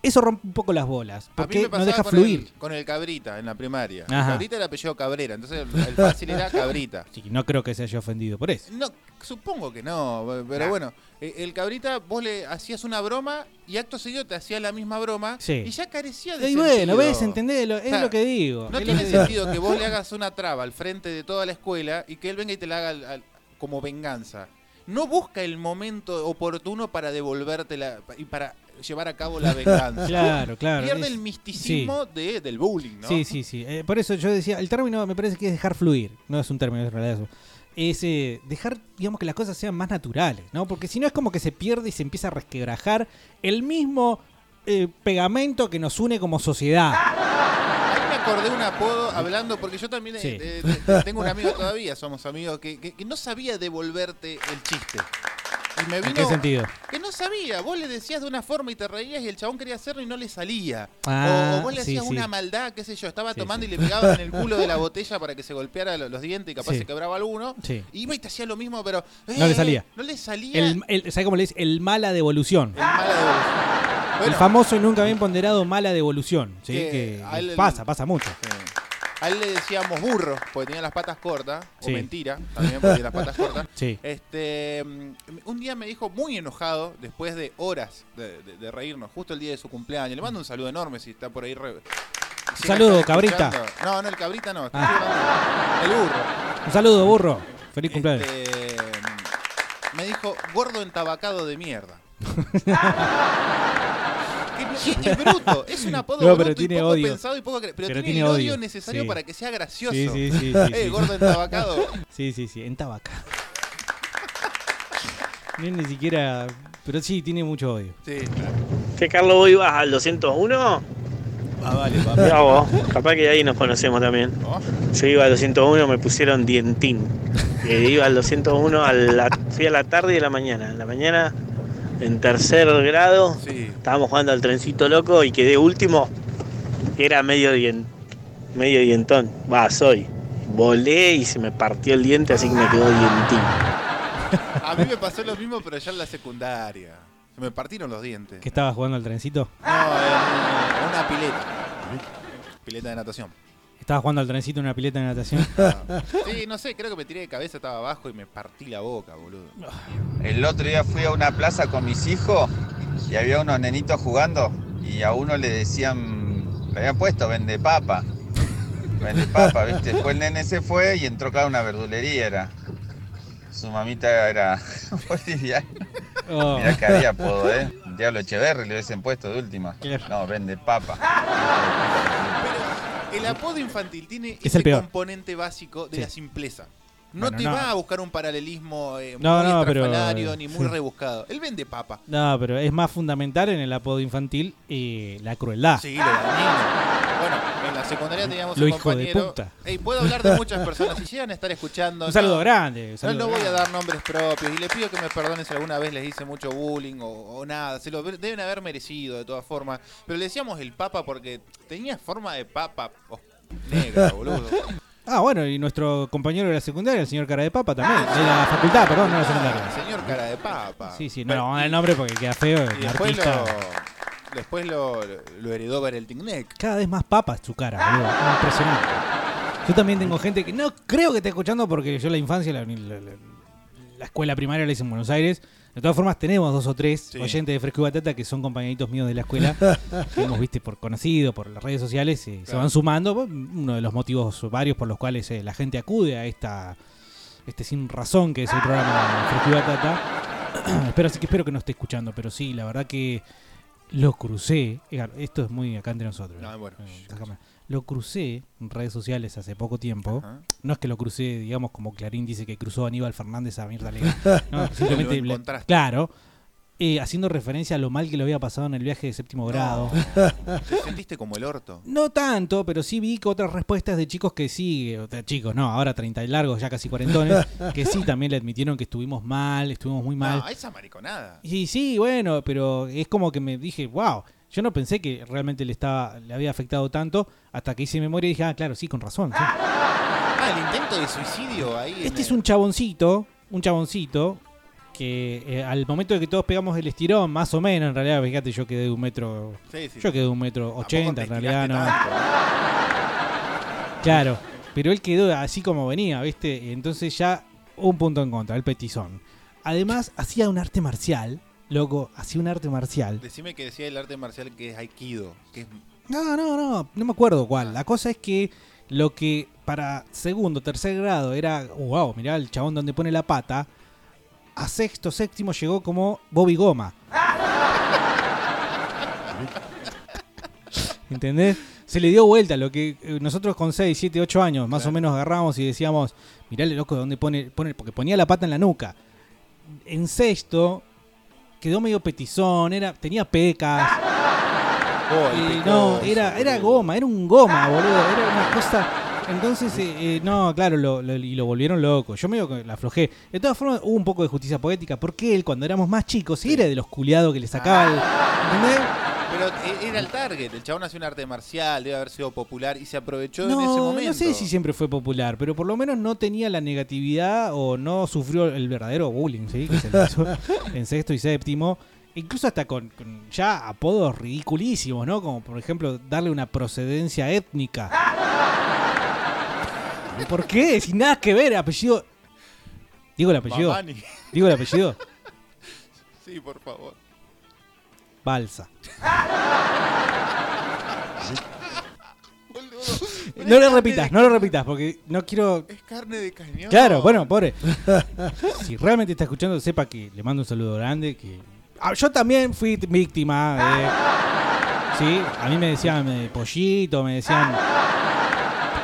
Eso rompe un poco las bolas, porque me no deja con fluir. El, con el Cabrita en la primaria. El. Cabrita era apellido Cabrera, entonces el, el fácil era Cabrita. Sí, no creo que se haya ofendido por eso. No, supongo que no, pero Nah. bueno, eh, el Cabrita vos le hacías una broma y acto seguido te hacía la misma broma Sí. y ya carecía de Y bueno, sentido. ves, entendés, es O sea, lo que digo. No tiene sentido que vos le hagas una traba al frente de toda la escuela y que él venga y te la haga al- al- como venganza. No busca el momento oportuno para devolvértela y para llevar a cabo la venganza. Claro, claro, Pierde el misticismo de, del bullying, ¿no? Sí, sí, sí. Eh, por eso yo decía, el término me parece que es dejar fluir. No es un término, en realidad eso. Es eh, dejar, digamos, que las cosas sean más naturales, ¿no? Porque si no es como que se pierde y se empieza a resquebrajar el mismo eh, pegamento que nos une como sociedad. Ahí me acordé un apodo hablando, porque yo también eh, Sí. eh, eh, tengo un amigo todavía, somos amigos, que, que- que no sabía devolverte el chiste. Y me ¿En vino, qué sentido? Que no sabía, vos le decías de una forma y te reías y el chabón quería hacerlo y no le salía. Ah, o, o vos le sí, hacías sí. una maldad, qué sé yo, estaba Sí, tomando y le pegaba en el culo de la botella para que se golpeara lo- los dientes y capaz se quebraba alguno. Y iba y te hacía lo mismo, pero... No le eh, salía. No le salía. El, el- ¿Sabe cómo le dice? El mala devolución. el mala devolución. el famoso y nunca bien ponderado mala devolución. ¿sí? Que pasa, pasa mucho. A él le decíamos burro, porque tenía las patas cortas, o Sí. mentira, también porque tenía las patas cortas. Sí. Este, mm, un día me dijo muy enojado, después de horas de, de- de reírnos, justo el día de su cumpleaños. Le mando un saludo enorme si está por ahí. re- si saludo, cabrita. escuchando. No, no, el cabrita no. estoy Ah. hablando- El burro. Un saludo, burro. Feliz cumpleaños. Este, mm, me dijo, gordo entabacado de mierda. Es bruto, es un apodo No, pero bruto y tiene poco odio. pensado y poco cre- pero, Pero tiene, tiene el odio odio, necesario sí. para que sea gracioso. Sí, sí, sí, sí, eh, sí. gordo entabacado. Sí, sí, sí, en tabaca. No ni siquiera. Pero sí, tiene mucho odio. Sí. ¿Qué Carlos vos ibas al 201? Ah, vale, Mirá vos, capaz que ahí nos conocemos también. Yo iba al 201, me pusieron dientín. Y iba al 201, a la, fui a la tarde y a la mañana. En la mañana, en tercer grado, estábamos jugando al trencito loco y quedé último. Era medio dien, medio dientón. Va, soy. Volé y se me partió el diente, así que me quedó dientín. A mí me pasó lo mismo, pero ya en la secundaria. Se me partieron los dientes. ¿Que estaba jugando al trencito? No, en una pileta. Pileta de natación. ¿Estaba jugando al trencito en una pileta de natación? Sí, no sé, creo que me tiré de cabeza, estaba abajo y me partí la boca, boludo. El otro día fui a una plaza con mis hijos y había unos nenitos jugando y a uno le decían, le habían puesto vende papa. Vende papa, ¿viste? Después el nene se fue y entró acá a una verdulería, era. Su mamita era boliviana. Oh. Mirá que había apodo, ¿eh? Diablo Echeverri le hubiesen puesto de última. No, vende papa. El apodo infantil tiene Es ese el peor. componente básico de Sí. la simpleza. No Bueno, te no. va a buscar un paralelismo eh, No, muy no, pero- estrafalario ni muy sí. rebuscado. Él vende papa. No, pero es más fundamental en el apodo infantil eh, la crueldad. Sí, lo. La secundaria teníamos Lo un hijo de compañero. puta. Ey, puedo hablar de muchas personas. Si llegan a estar escuchando. Un saludo no, grande, un No, no voy a grande. dar nombres propios. Y le pido que me perdonen si alguna vez les hice mucho bullying o, o nada. Se lo deben haber merecido de todas formas. Pero le decíamos el papa porque tenía forma de papa os- negra, boludo. Ah, bueno, y nuestro compañero de la secundaria, el señor Cara de Papa también. De la facultad, perdón, no de la secundaria. Señor cara de papa. Sí, sí, no, no vamos a dar el nombre porque queda feo. Y el después artista. lo, después lo, lo heredó Bereltingnek. Cada vez más papas su cara, boludo. Impresionante. Yo también tengo gente que no creo que esté escuchando porque yo la infancia, la, la- la- la escuela primaria la hice en Buenos Aires. De todas formas, tenemos dos o tres Sí. oyentes de Fresco y Batata que son compañeritos míos de la escuela. que hemos visto por conocido, por las redes sociales, eh, se Claro. van sumando. Uno de los motivos varios por los cuales eh, la gente acude a esta este sin razón que es el programa Fresco y Batata. espero, así que espero que no esté escuchando, pero sí, la verdad que lo crucé. eh, Esto es muy acá entre nosotros. No, bueno. Eh. Lo crucé en redes sociales hace poco tiempo. No es que lo crucé, digamos, como Clarín dice que cruzó a Aníbal Fernández a Mirta Legrand. No, simplemente, claro, eh, haciendo referencia a lo mal que lo había pasado en el viaje de séptimo grado. ¿Te sentiste como el orto? No tanto, pero sí vi que otras respuestas de chicos que sí, de chicos, no, ahora 30 y largos, ya casi cuarentones, que sí también le admitieron que estuvimos mal, estuvimos muy mal. No, esa mariconada. Y sí, bueno, pero es como que me dije, wow, yo no pensé que realmente le estaba le había afectado tanto hasta que hice memoria y dije, ah, claro, sí, con razón. sí. Ah, el intento de suicidio ahí. Este es el- un chaboncito, un chaboncito que eh, al momento de que todos pegamos el estirón, más o menos, en realidad, fíjate, yo quedé de un metro, Sí, sí. yo quedé de un metro ochenta, en realidad, no. tanto, Claro, pero él quedó así como venía, ¿viste? Entonces ya un punto en contra, el petizón. Además, hacía un arte marcial, loco, hacía un arte marcial. Decime que decía el arte marcial que es Aikido. Que es... No, no, no, no me acuerdo cuál. La cosa es que lo que para segundo, tercer grado era, wow, mirá el chabón donde pone la pata, a sexto, séptimo llegó como Bobby Goma. ¿Entendés? Se le dio vuelta lo que eh, nosotros con 6, 7, 8 años más o menos agarramos y decíamos, mirale loco donde pone, pone, porque ponía la pata en la nuca. En sexto quedó medio petizón, era, tenía pecas. Oh, no, era, era goma, era un goma, boludo. Era una cosa. Entonces, eh, eh, no, claro, lo, lo- y lo volvieron loco. Yo medio que la aflojé. De todas formas, hubo un poco de justicia poética. Porque él, cuando éramos más chicos, era de los culiados que le sacaba el. ¿Entendés? Pero eh, era el target. El chabón hacía un arte marcial, debe haber sido popular y se aprovechó en ese No, momento. no sé si siempre fue popular, pero por lo menos no tenía la negatividad o no sufrió el verdadero bullying, ¿sí? Que se le hizo en sexto y séptimo. Incluso hasta con, con ya apodos ridiculísimos, ¿no? Como por ejemplo darle una procedencia étnica. ¿Por qué? Sin nada que ver, apellido. Digo el apellido. Mamani. Digo el apellido. Sí, por favor. Balsa. No lo repitas, no lo repitas, porque no quiero. Es carne de cañón. Claro, bueno, pobre. Si realmente está escuchando, sepa que le mando un saludo grande. Que Ah, yo también fui víctima. de- Sí, a mí me decían eh, pollito, me decían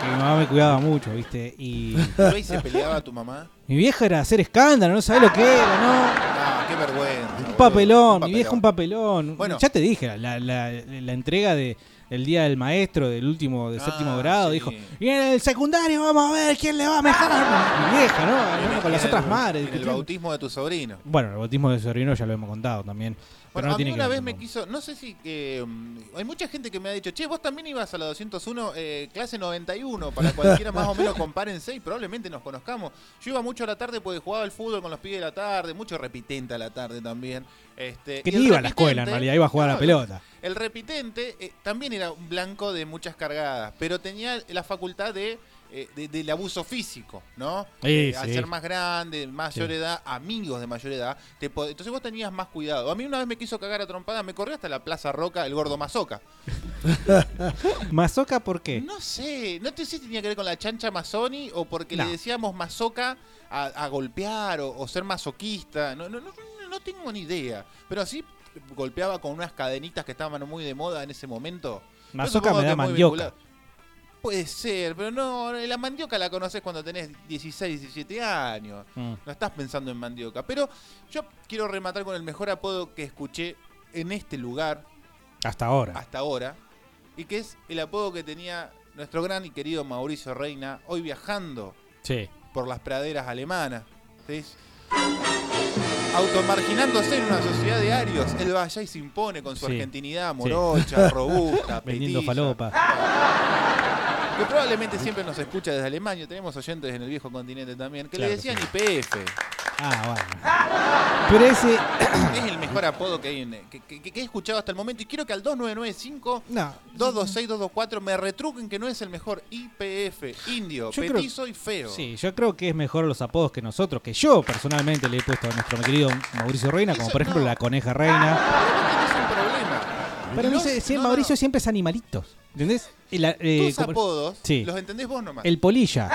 mi mamá me cuidaba mucho, ¿viste? Y ¿Pero ahí se peleaba tu mamá? mi vieja era hacer escándalo, no sabés lo que era, ¿no? Ah, qué vergüenza. Un papelón, Un mi vieja un papelón. Bueno. ya te dije, la, la- la entrega de el día del maestro del último, de séptimo Ah, grado, sí. dijo, y en el secundario vamos a ver quién le va a mejorar. Mi vieja, ¿no? Hablando con las otras madres. En el bautismo de tu sobrino. Bueno, el bautismo de sobrino ya lo hemos contado también. Bueno, no a mí una vez me quiso, no sé si que mm, hay mucha gente que me ha dicho, che, vos también ibas a la 201, eh, clase 91, para cualquiera más o menos compárense y probablemente nos conozcamos. Yo iba mucho a la tarde porque jugaba al fútbol con los pibes de la tarde, mucho repitente a la tarde también. Este, Que ni iba a la escuela, en realidad, iba a jugar a la pelota. El repitente eh, también era un blanco de muchas cargadas, pero tenía la facultad de, eh, de- del abuso físico, ¿no? Sí, Eh, Al sí. ser más grande, mayor Sí. edad, amigos de mayor edad, te entonces vos tenías más cuidado. A mí una vez me quiso cagar a trompada, me corrió hasta la Plaza Roca el gordo Mazoca. ¿Mazoca por qué? No sé, no sé si tenía que ver con la chancha Mazzoni o porque No. le decíamos mazoca a, a golpear o, o ser masoquista. No, no, no, no- no tengo ni idea. Pero así golpeaba con unas cadenitas que estaban muy de moda en ese momento. Mazoca me da mandioca. vinculado. Puede ser, pero no, la mandioca la conoces cuando tenés 16, 17 años. Mm. No estás pensando en mandioca. Pero yo quiero rematar con el mejor apodo que escuché en este lugar Hasta ahora. hasta ahora, y que es el apodo que tenía nuestro gran y querido Mauricio Reina, hoy viajando Sí. por las praderas alemanas. ¿sí? Automarginándose en una sociedad de arios, él va allá y se impone con su Sí. argentinidad morocha, robusta, Vendiendo falopa. Que probablemente siempre nos escucha desde Alemania, tenemos oyentes en el viejo continente también, que Claro le que decían sí. IPF. Ah, bueno. Pero ese. Es el mejor apodo que, hay en- que, que- que he escuchado hasta el momento. Y quiero que al 2995 No. 226 224 me retruquen que no es el mejor IPF, indio, Yo creo- petizo y feo. Sí, yo creo que es mejor los apodos que nosotros, que yo personalmente le he puesto a nuestro querido Mauricio Reina, como por ejemplo la coneja reina. Es un problema. Pero no Los- sé, si no, Mauricio siempre es animalitos. ¿Entendés? La- eh, Tus como- apodos Sí. los entendés vos nomás. El polilla.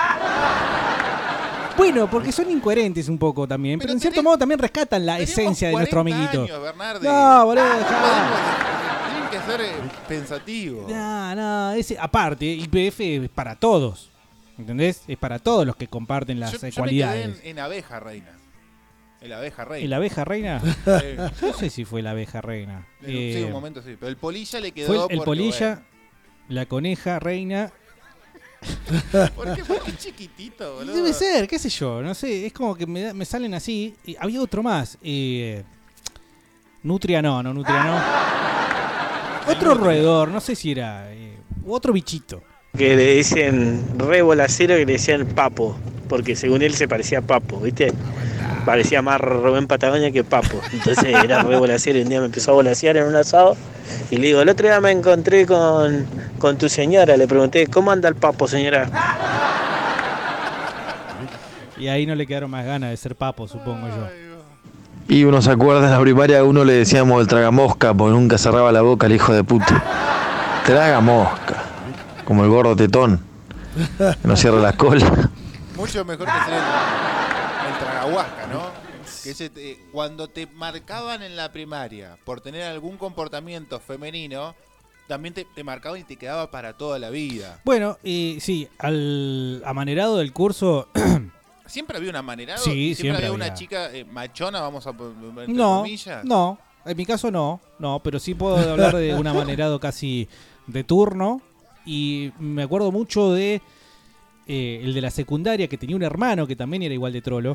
Bueno, porque son incoherentes un poco también, pero, en cierto modo también rescatan la esencia de nuestro 40 amiguito. años, Bernardi. No, boludo, Ah, dejá. podemos- Tienen que ser eh, pensativos. No, no, ese, aparte, IPF es para todos. ¿Entendés? Es para todos los que comparten las Yo, eh, yo me quedé cualidades. en, en abeja reina. En la abeja reina. ¿Y la abeja reina? Sí. no sé si fue la abeja reina. Sí, Eh, un momento sí. Pero el polilla le quedó fue el, el porque, polilla, la coneja reina. ¿Por qué? Porque es chiquitito, boludo. Debe ser, qué sé yo, no sé, es como que me, da- me salen así. Y había otro más. eh, Nutria no, no, Nutria no. Otro roedor, no sé si era. eh, u otro bichito. Que le dicen re bolacero que le decían papo, porque según él se parecía a papo, ¿viste? Parecía más Rubén Patagonia que papo. Entonces era re bolacero y un día me empezó a volasear en un asado y le digo, el otro día me encontré con, con tu señora, le pregunté, ¿cómo anda el papo, señora? Y ahí no le quedaron más ganas de ser papo, supongo yo. Y uno se acuerda en la primaria, a uno le decíamos el tragamosca, porque nunca cerraba la boca el hijo de puta. Tragamosca. Como el gordo tetón. Que no cierra la cola. Mucho mejor que ser tragahuasca, ¿no? Que ese te- cuando te marcaban en la primaria por tener algún comportamiento femenino, también te, te marcaban y te quedaba para toda la vida. Bueno, y sí, al amanerado del curso. ¿Siempre había una manera? Sí, siempre había una había. chica eh, machona, vamos a po- entre no, comillas? no, en mi caso no, no, pero sí puedo hablar de un amanerado casi de turno. Y me acuerdo mucho de eh, el de la secundaria que tenía un hermano que también era igual de trolo.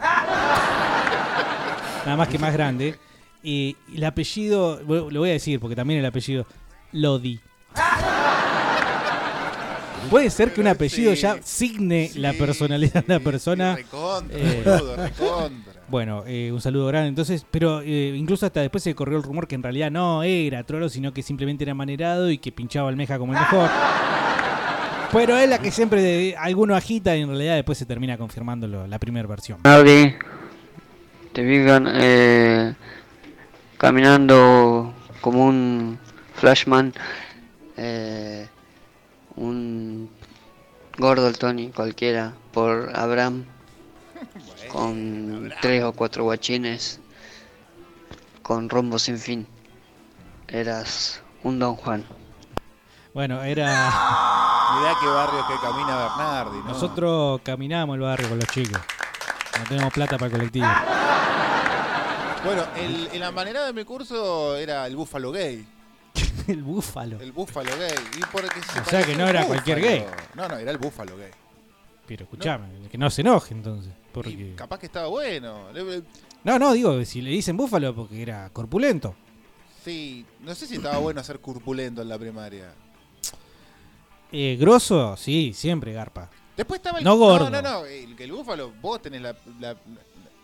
Nada más que más grande. Y el apellido, lo voy a decir porque también el apellido, Lodi. Puede ser que un apellido ya signe la personalidad de la persona. Recontra, Eh, boludo, recontra. bueno, eh, un saludo grande. Entonces, pero eh, incluso hasta después se corrió el rumor que en realidad no era trolo, sino que simplemente era manerado y que pinchaba almeja como el mejor. Pero es la que siempre de- alguno agita y en realidad después se termina confirmando lo- la primera versión. Nadie te fijan eh, caminando como un flashman, eh, un gordo el Tony cualquiera por Abraham con tres o cuatro guachines con rombo sin fin. Eras un Don Juan. Bueno, era. Mirá qué barrio que camina Bernardi, ¿no? Nosotros caminábamos el barrio con los chicos. No tenemos plata para el colectivo. Bueno, el, el amanerado de mi curso era el búfalo gay. el búfalo. El búfalo gay. Y porque se O sea que no era cualquier gay. No, no, era el búfalo gay. Pero escuchame, que no se enoje entonces. Porque... Capaz que estaba bueno. No, no, digo, si le dicen búfalo porque era corpulento. Sí, no sé si estaba bueno ser corpulento en la primaria. Eh, grosso, sí, siempre garpa. Después estaba el. No gordo. No, no, no. El, que el búfalo, vos tenés la, la-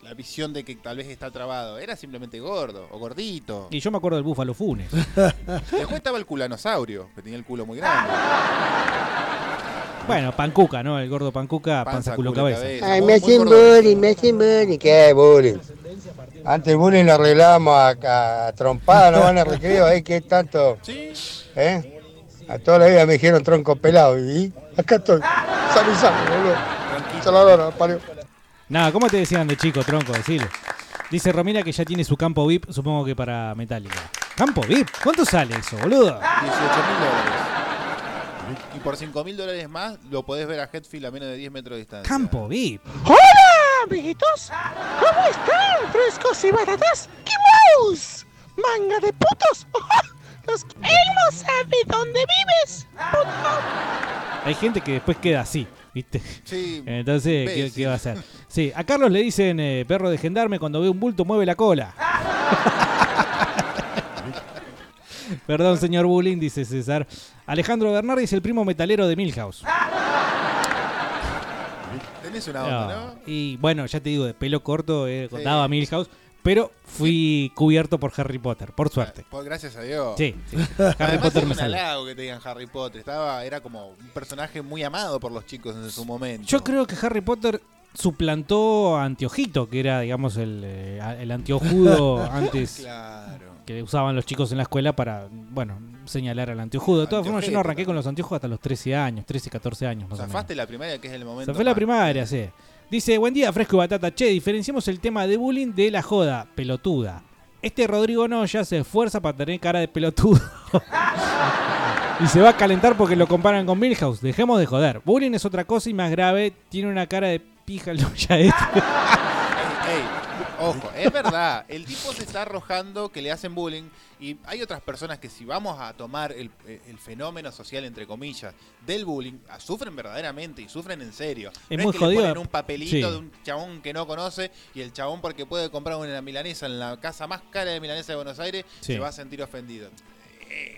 la visión de que tal vez está trabado. Era simplemente gordo o gordito. Y yo me acuerdo del búfalo Funes. Después estaba el culanosaurio, que tenía el culo muy grande. bueno, pancuca, ¿no? El gordo pancuca, panza, Panza, culo, culo, cabeza. cabeza. Ay, me hacen bullying, me hacen bullying. ¿Qué bullying? Antes el bullying lo arreglamos a, a trompada, no van a recreo, ¿eh? ¿Qué tanto? ¿Eh? A toda la vida me dijeron tronco pelado y acá estoy, sano y sano, boludo. Saladora, parió. Nada, ¿cómo te decían de chico, tronco? Decirle. Dice Romina que ya tiene su campo VIP, supongo que para Metallica. ¿Campo VIP? ¿Cuánto sale eso, boludo? 18 mil dólares. Y por 5 mil dólares más lo podés ver a Hetfield a menos de 10 metros de distancia. Campo VIP. ¡Hola, amiguitos! ¿Cómo están, frescos y baratas? ¡Qué mouse! ¡Manga de putos! Los... ¡Él no sabe dónde vives! puto. Hay gente que después queda así, ¿viste? Sí. Entonces, ¿qué, va a hacer? Sí, a Carlos le dicen eh, perro de gendarme cuando ve un bulto mueve la cola. Perdón, señor Bullying, dice César. Alejandro Bernardi es el primo metalero de Milhouse. Tenés una onda, ¿no? Y bueno, ya te digo, de pelo corto eh, Sí. contaba Milhouse, pero fui cubierto por Harry Potter, por suerte. Pues gracias a Dios. Sí, sí. Harry Además, Potter es me un halago que te digan Harry Potter. Estaba, era como un personaje muy amado por los chicos en su momento. Yo creo que Harry Potter suplantó a Anteojito, que era, digamos, el, eh, el anteojudo antes Claro. que usaban los chicos en la escuela para, bueno, señalar al anteojudo. De todas formas, yo no arranqué con los anteojos hasta los 13 años, 13, 14 años más o menos. Zafaste la primaria, que es el momento. Fue la primaria, sí. Dice, buen día, Fresco y Batata. Che, diferenciamos el tema de bullying de la joda, pelotuda. Este Rodrigo Noya se esfuerza para tener cara de pelotudo. y se va a calentar porque lo comparan con Milhouse. Dejemos de joder. Bullying es otra cosa y más grave. Tiene una cara de pija el este. Ojo, es verdad. El tipo se está arrojando que le hacen bullying. Y hay otras personas que, si vamos a tomar el, el fenómeno social, entre comillas, del bullying, sufren verdaderamente y sufren en serio. Es no muy es que jodido. le ponen un papelito Sí. de un chabón que no conoce y el chabón, porque puede comprar una milanesa en la casa más cara de milanesa de Buenos Aires, Sí. se va a sentir ofendido. Eh,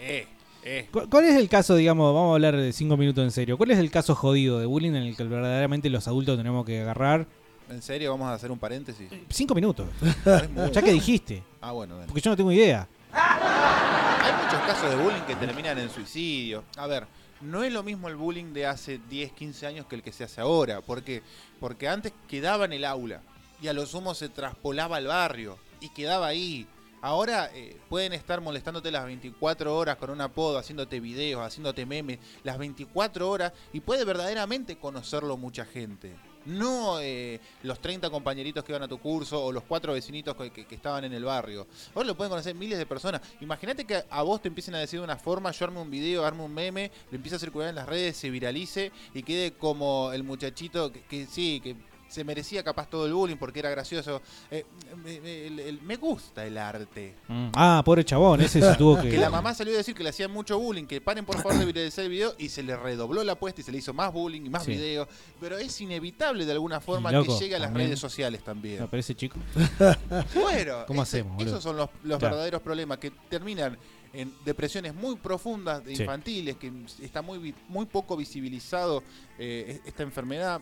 eh, eh. ¿Cu- ¿Cuál es el caso, digamos, vamos a hablar de cinco minutos en serio? ¿Cuál es el caso jodido de bullying en el que verdaderamente los adultos tenemos que agarrar? ¿En serio? Vamos a hacer un paréntesis. Cinco minutos. Ya que dijiste. Ah, bueno, dale. Porque yo no tengo idea. Hay muchos casos de bullying que terminan en suicidio. A ver, no es lo mismo el bullying de hace 10, 15 años que el que se hace ahora. ¿Por qué? Porque antes quedaba en el aula y a lo sumo se traspolaba al barrio y quedaba ahí. Ahora eh, pueden estar molestándote las 24 horas con un apodo, haciéndote videos, haciéndote memes, las 24 horas y puede verdaderamente conocerlo mucha gente. No eh, los 30 compañeritos que iban a tu curso o los cuatro vecinitos que, que- que estaban en el barrio. Ahora lo pueden conocer miles de personas. Imagínate que a vos te empiecen a decir de una forma, yo arme un video, arme un meme, lo empieza a circular en las redes, se viralice y quede como el muchachito que, que sí, que se merecía capaz todo el bullying porque era gracioso. Eh, me, me- me gusta el arte. Ah, pobre chabón, ese se tuvo que... Que la mamá salió a decir que le hacían mucho bullying, que paren por favor de viralizar el video y se le redobló la apuesta y se le hizo más bullying y más Sí. videos. Pero es inevitable de alguna forma loco, que llegue a las también. redes sociales también. No, pero ese chico. Bueno, ¿Cómo ese- hacemos, esos son los, verdaderos problemas que terminan en depresiones muy profundas de Sí. infantiles, que está muy, muy poco visibilizado eh, esta enfermedad.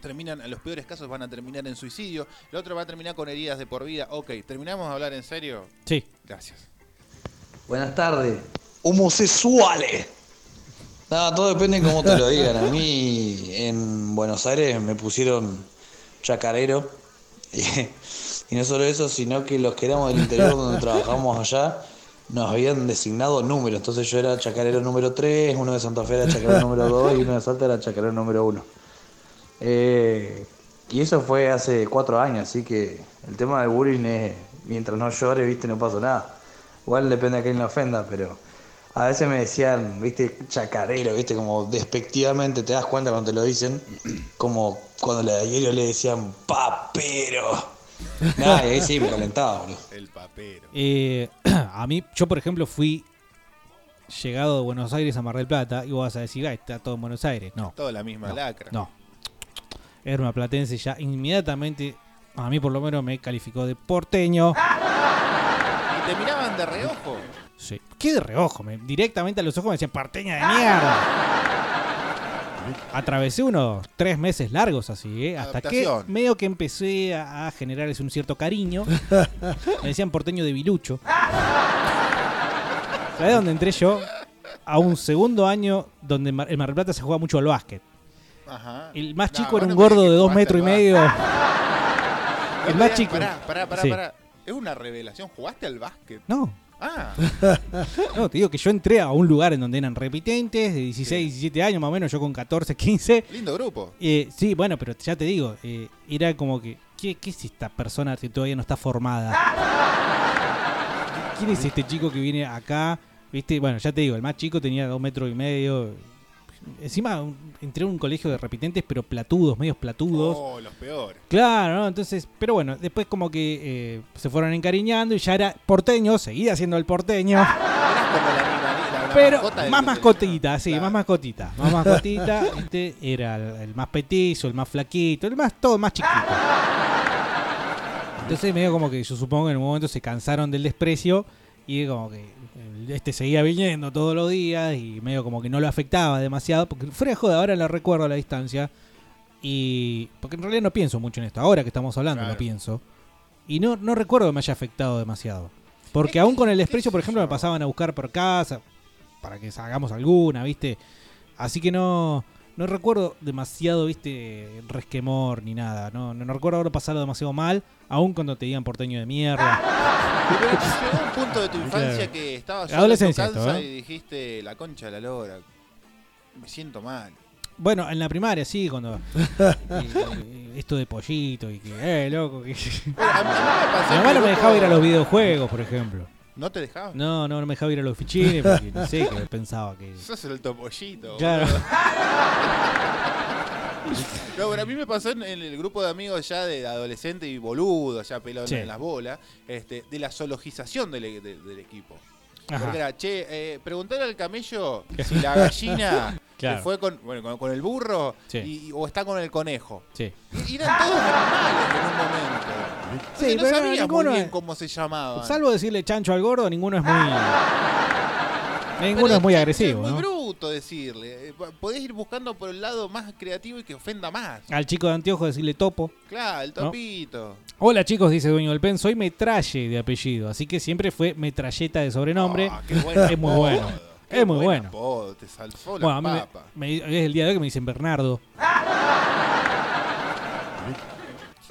Terminan, en los peores casos van a terminar en suicidio, el otro va a terminar con heridas de por vida. Ok, ¿terminamos de hablar en serio? Sí. Gracias. Buenas tardes. Homosexuales. No, todo depende de cómo te lo digan. A mí en Buenos Aires me pusieron chacarero. Y, y no solo eso, sino que los que éramos del interior donde trabajamos allá nos habían designado números. Entonces yo era chacarero número 3, uno de Santa Fe era chacarero número 2 y uno de Salta era chacarero número 1. Eh, y eso fue hace cuatro años, así que el tema del bullying es, mientras no llore, viste, no pasa nada. Igual depende de quién le ofenda, pero a veces me decían, viste, chacarero, viste, como despectivamente te das cuenta cuando te lo dicen, como cuando a Diario le decían papero. Nada, y ahí sí me calentaba, boludo. El papero. Eh, a mí, yo por ejemplo fui llegado de Buenos Aires a Mar del Plata y vos vas a decir, ah, está todo en Buenos Aires. No. Toda la misma No, lacra. No. Era una platense ya inmediatamente, a mí por lo menos me calificó de porteño. Y te miraban de reojo. Sí. ¿Qué de reojo? Me, directamente a los ojos me decían, porteña de mierda. Atravesé unos tres meses largos así, ¿eh? Hasta que medio que empecé a, a generarles un cierto cariño. me decían porteño de bilucho. ¿Sabés dónde entré yo? A un segundo año donde en Mar del Plata se juega mucho al básquet. Ajá. El más chico era un gordo de dos metros y medio. El más chico. Pará, pará, pará, Sí. pará. Es una revelación. ¿Jugaste al básquet? No. Ah. No, te digo que yo entré a un lugar en donde eran repitentes de 16, 17 años, más o menos, yo con 14, 15. Lindo grupo. Eh, sí, bueno, pero ya te digo, eh, era como que, ¿qué, qué es esta persona que todavía no está formada? ¿Quién es este chico que viene acá? ¿Viste? Bueno, ya te digo, el más chico tenía dos metros y medio. Encima entré a un colegio de repitentes, pero platudos, medios platudos. Oh, los peores. Claro, ¿no? Entonces, pero bueno, después como que eh, se fueron encariñando y ya era porteño, seguía siendo el porteño. La, Pero mascota más mascotita, sí, más mascotita. Más mascotita, este era el, el más petizo, el más flaquito, el más todo más chiquito. Entonces medio como que yo supongo que en un momento se cansaron del desprecio y como que este seguía viniendo todos los días y medio como que no lo afectaba demasiado, porque fuera de joda, ahora lo recuerdo a la distancia, Y. Porque en realidad no pienso mucho en esto. Ahora que estamos hablando, Claro. lo pienso. Y no, no recuerdo que me haya afectado demasiado. Porque aún con el desprecio, por ejemplo, me pasaban a buscar por casa. Para que hagamos alguna, ¿viste? Así que no. No recuerdo demasiado, viste, resquemor ni nada. No, no, no recuerdo haber pasado demasiado mal, aún cuando te digan porteño de mierda. Pero llegó un punto de tu infancia Claro. que estabas adolescencia en tu casa esto, ¿eh? y dijiste la concha de la lora. Me siento mal. Bueno, en la primaria sí, cuando. y- y esto de pollito y que, eh, loco, que. me pasó Mi en mamá no me dejaba ir a los videojuegos, por ejemplo. ¿No te dejaba? No, no, no me dejaba ir a los fichines porque no sé, que pensaba que. Sos el topollito. Claro. No, pero a mí me pasó en, el grupo de amigos ya de adolescente y boludo, ya pelón Sí. en las bolas, este, de la zoologización del, de- del equipo. Ajá. Porque era, che, eh, preguntarle al camello si la gallina Claro. se fue con, bueno, con, con el burro Sí. y- o está con el conejo. Sí. Y eran todos animales en un momento. Sí, Entonces no pero sabía muy ninguno bien es- cómo se llamaban. Salvo decirle chancho al gordo, ninguno es muy. Ninguno Pero es muy es agresivo, muy ¿no? bruto decirle. Eh, Podés ir buscando por el lado más creativo y que ofenda más. Al chico de anteojos decirle topo. Claro, el ¿No? topito. Hola chicos, dice Dueño del Pen, soy Metralle de apellido, así que siempre fue Metralleta de sobrenombre. Ah, qué buen es muy bueno. Qué Es muy buen bueno. apodo, te salvó la Bueno, me- papa. me- es el día de hoy que me dicen Bernardo.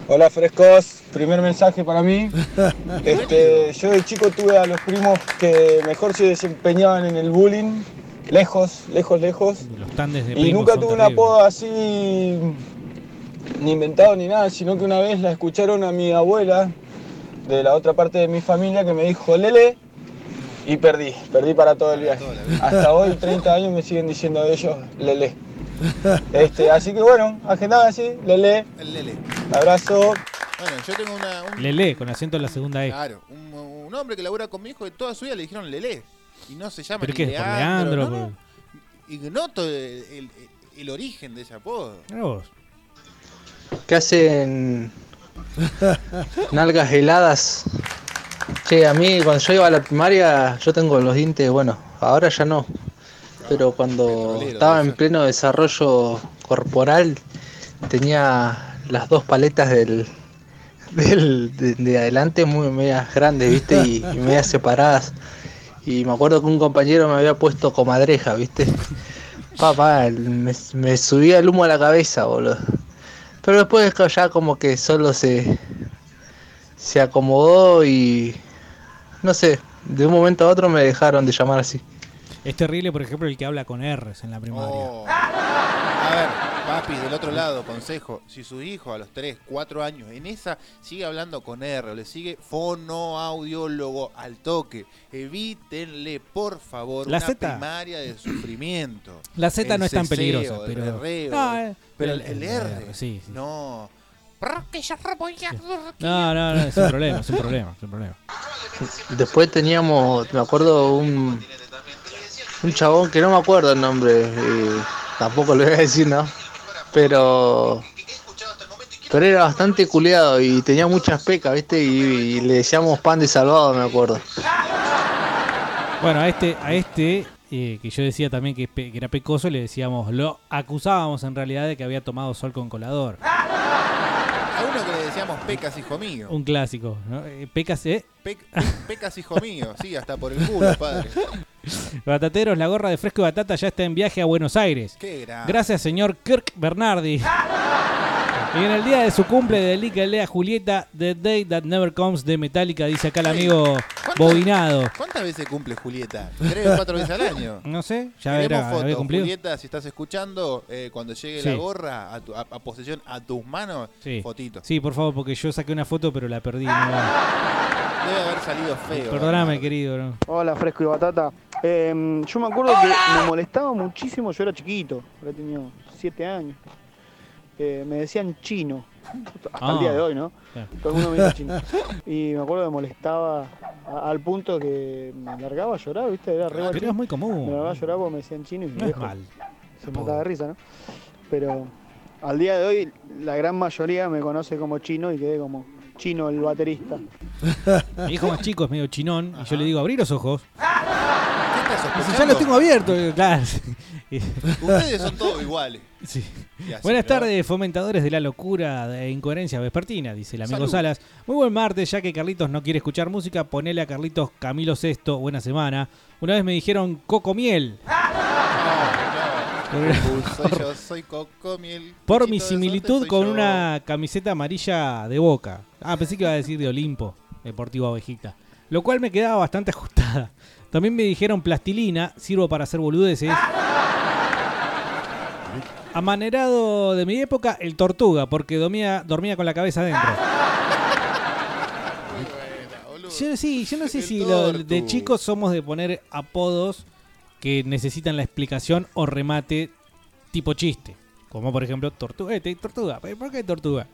Hola frescos, primer mensaje para mí. Este, yo de chico tuve a los primos que mejor se desempeñaban en el bullying, lejos, lejos, lejos. Los tandes de Y nunca tuve un apodo así ni inventado ni nada, sino que una vez la escucharon a mi abuela de la otra parte de mi familia que me dijo Lele y perdí, perdí para todo el viaje. Hasta hoy, 30 años, me siguen diciendo de ellos Lele. Este, así que bueno, agendaba así, Lele. El Lele. Abrazo. Bueno, yo tengo una, un, Lele, con acento en la segunda E. claro, un, un hombre que labura con mi hijo y toda su vida le dijeron Lele. Y no se llama ¿Pero ni qué Leandro, Leandro? no, no. Ignoto el, el- el origen de ese apodo. Vos. ¿Qué hacen nalgas heladas? Che, a mí cuando yo iba a la primaria yo tengo los dientes, bueno, ahora ya no. Pero cuando estaba en pleno desarrollo corporal tenía las dos paletas del, del de, de adelante muy medias grandes, ¿viste? Y, y medias separadas. Y me acuerdo que un compañero me había puesto comadreja, ¿viste? Papá, me, me subía el humo a la cabeza, boludo. Pero después ya como que solo se, se acomodó y no sé, de un momento a otro me dejaron de llamar así. Es terrible, por ejemplo, el que habla con R's en la primaria. Oh. A ver, papi, del otro lado, consejo. Si su hijo a los 3, 4 años en esa sigue hablando con R o le sigue fonoaudiólogo al toque, evítenle, por favor, La una Z. primaria de sufrimiento. La Z El no es tan ceseo, peligrosa, el pero- berreo, No, eh, pero el- el, el el R, R, sí, sí. no. No, no, no, es un problema, es un problema, es un problema. Después teníamos, me acuerdo, un, un chabón que no me acuerdo el nombre, y tampoco lo voy a decir, ¿no? Pero, pero era bastante culiado y tenía muchas pecas, ¿viste? Y, y le decíamos pan de salvado, me acuerdo. Bueno, a este, a este eh, que yo decía también que, que era pecoso, le decíamos, lo acusábamos en realidad de que había tomado sol con colador. A uno que le decíamos pecas, hijo mío. Un clásico, ¿no? Eh, Pecas, ¿eh? Pe- pe- pecas, hijo mío. Sí, hasta por el culo, padre. Batateros, la gorra de fresco y batata ya está en viaje a Buenos Aires. Qué grande. Gracias, señor Kirk Bernardi. Y en el día de su cumple dedica lea Julieta The Day That Never Comes de Metallica, dice acá el amigo Bobinado. ¿Cuántas veces cumple Julieta? ¿Tres o cuatro veces al año? No sé, ya Queremos era, fotos, había cumplido. Julieta, si estás escuchando, eh, cuando llegue Sí. la gorra a, tu- a- a posesión a tus manos, Sí. fotito. Sí, por favor, porque yo saqué una foto pero la perdí. no- Debe haber salido feo. Perdóname, querido. ¿no? Hola, Fresco y Batata. Eh, yo me acuerdo que me molestaba muchísimo, yo era chiquito, había tenido 7 años. Eh, me decían chino, hasta Ah, el día de hoy, ¿no? claro. Todo el mundo me dice chino. Y me acuerdo que me molestaba a- al punto que me largaba a llorar, ¿viste? Era re Pero guachín. es muy común. Me largaba a llorar porque me decían chino y mi No es mal. Se mataba de risa, ¿no? Pero al día de hoy la gran mayoría me conoce como chino y quedé como chino el baterista. Mi hijo más chico es medio chinón y yo le digo, abrí los ojos. ¿Qué estás sospechando? ya los tengo abiertos. Claro. Ustedes son todos iguales. Sí. Y así, Buenas ¿no? tardes, fomentadores de la locura e incoherencia vespertina, dice el amigo Salud. Salas. Muy buen martes, ya que Carlitos no quiere escuchar música, ponele a Carlitos Camilo Sexto, buena semana. Una vez me dijeron Coco Miel. Soy yo, soy Coco Miel. Por mi de similitud con yo. una camiseta amarilla de boca. Ah, pensé que iba a decir de Olimpo, Deportivo Abejita. Lo cual me quedaba bastante ajustada. También me dijeron plastilina, sirvo para hacer boludeces. Amanerado de mi época, el tortuga, porque dormía, dormía con la cabeza adentro. Yo, sí, yo no sé si lo- de chicos somos de poner apodos que necesitan la explicación o remate tipo chiste. Como por ejemplo, tortuga. Eh, tortuga. ¿Por qué tortuga?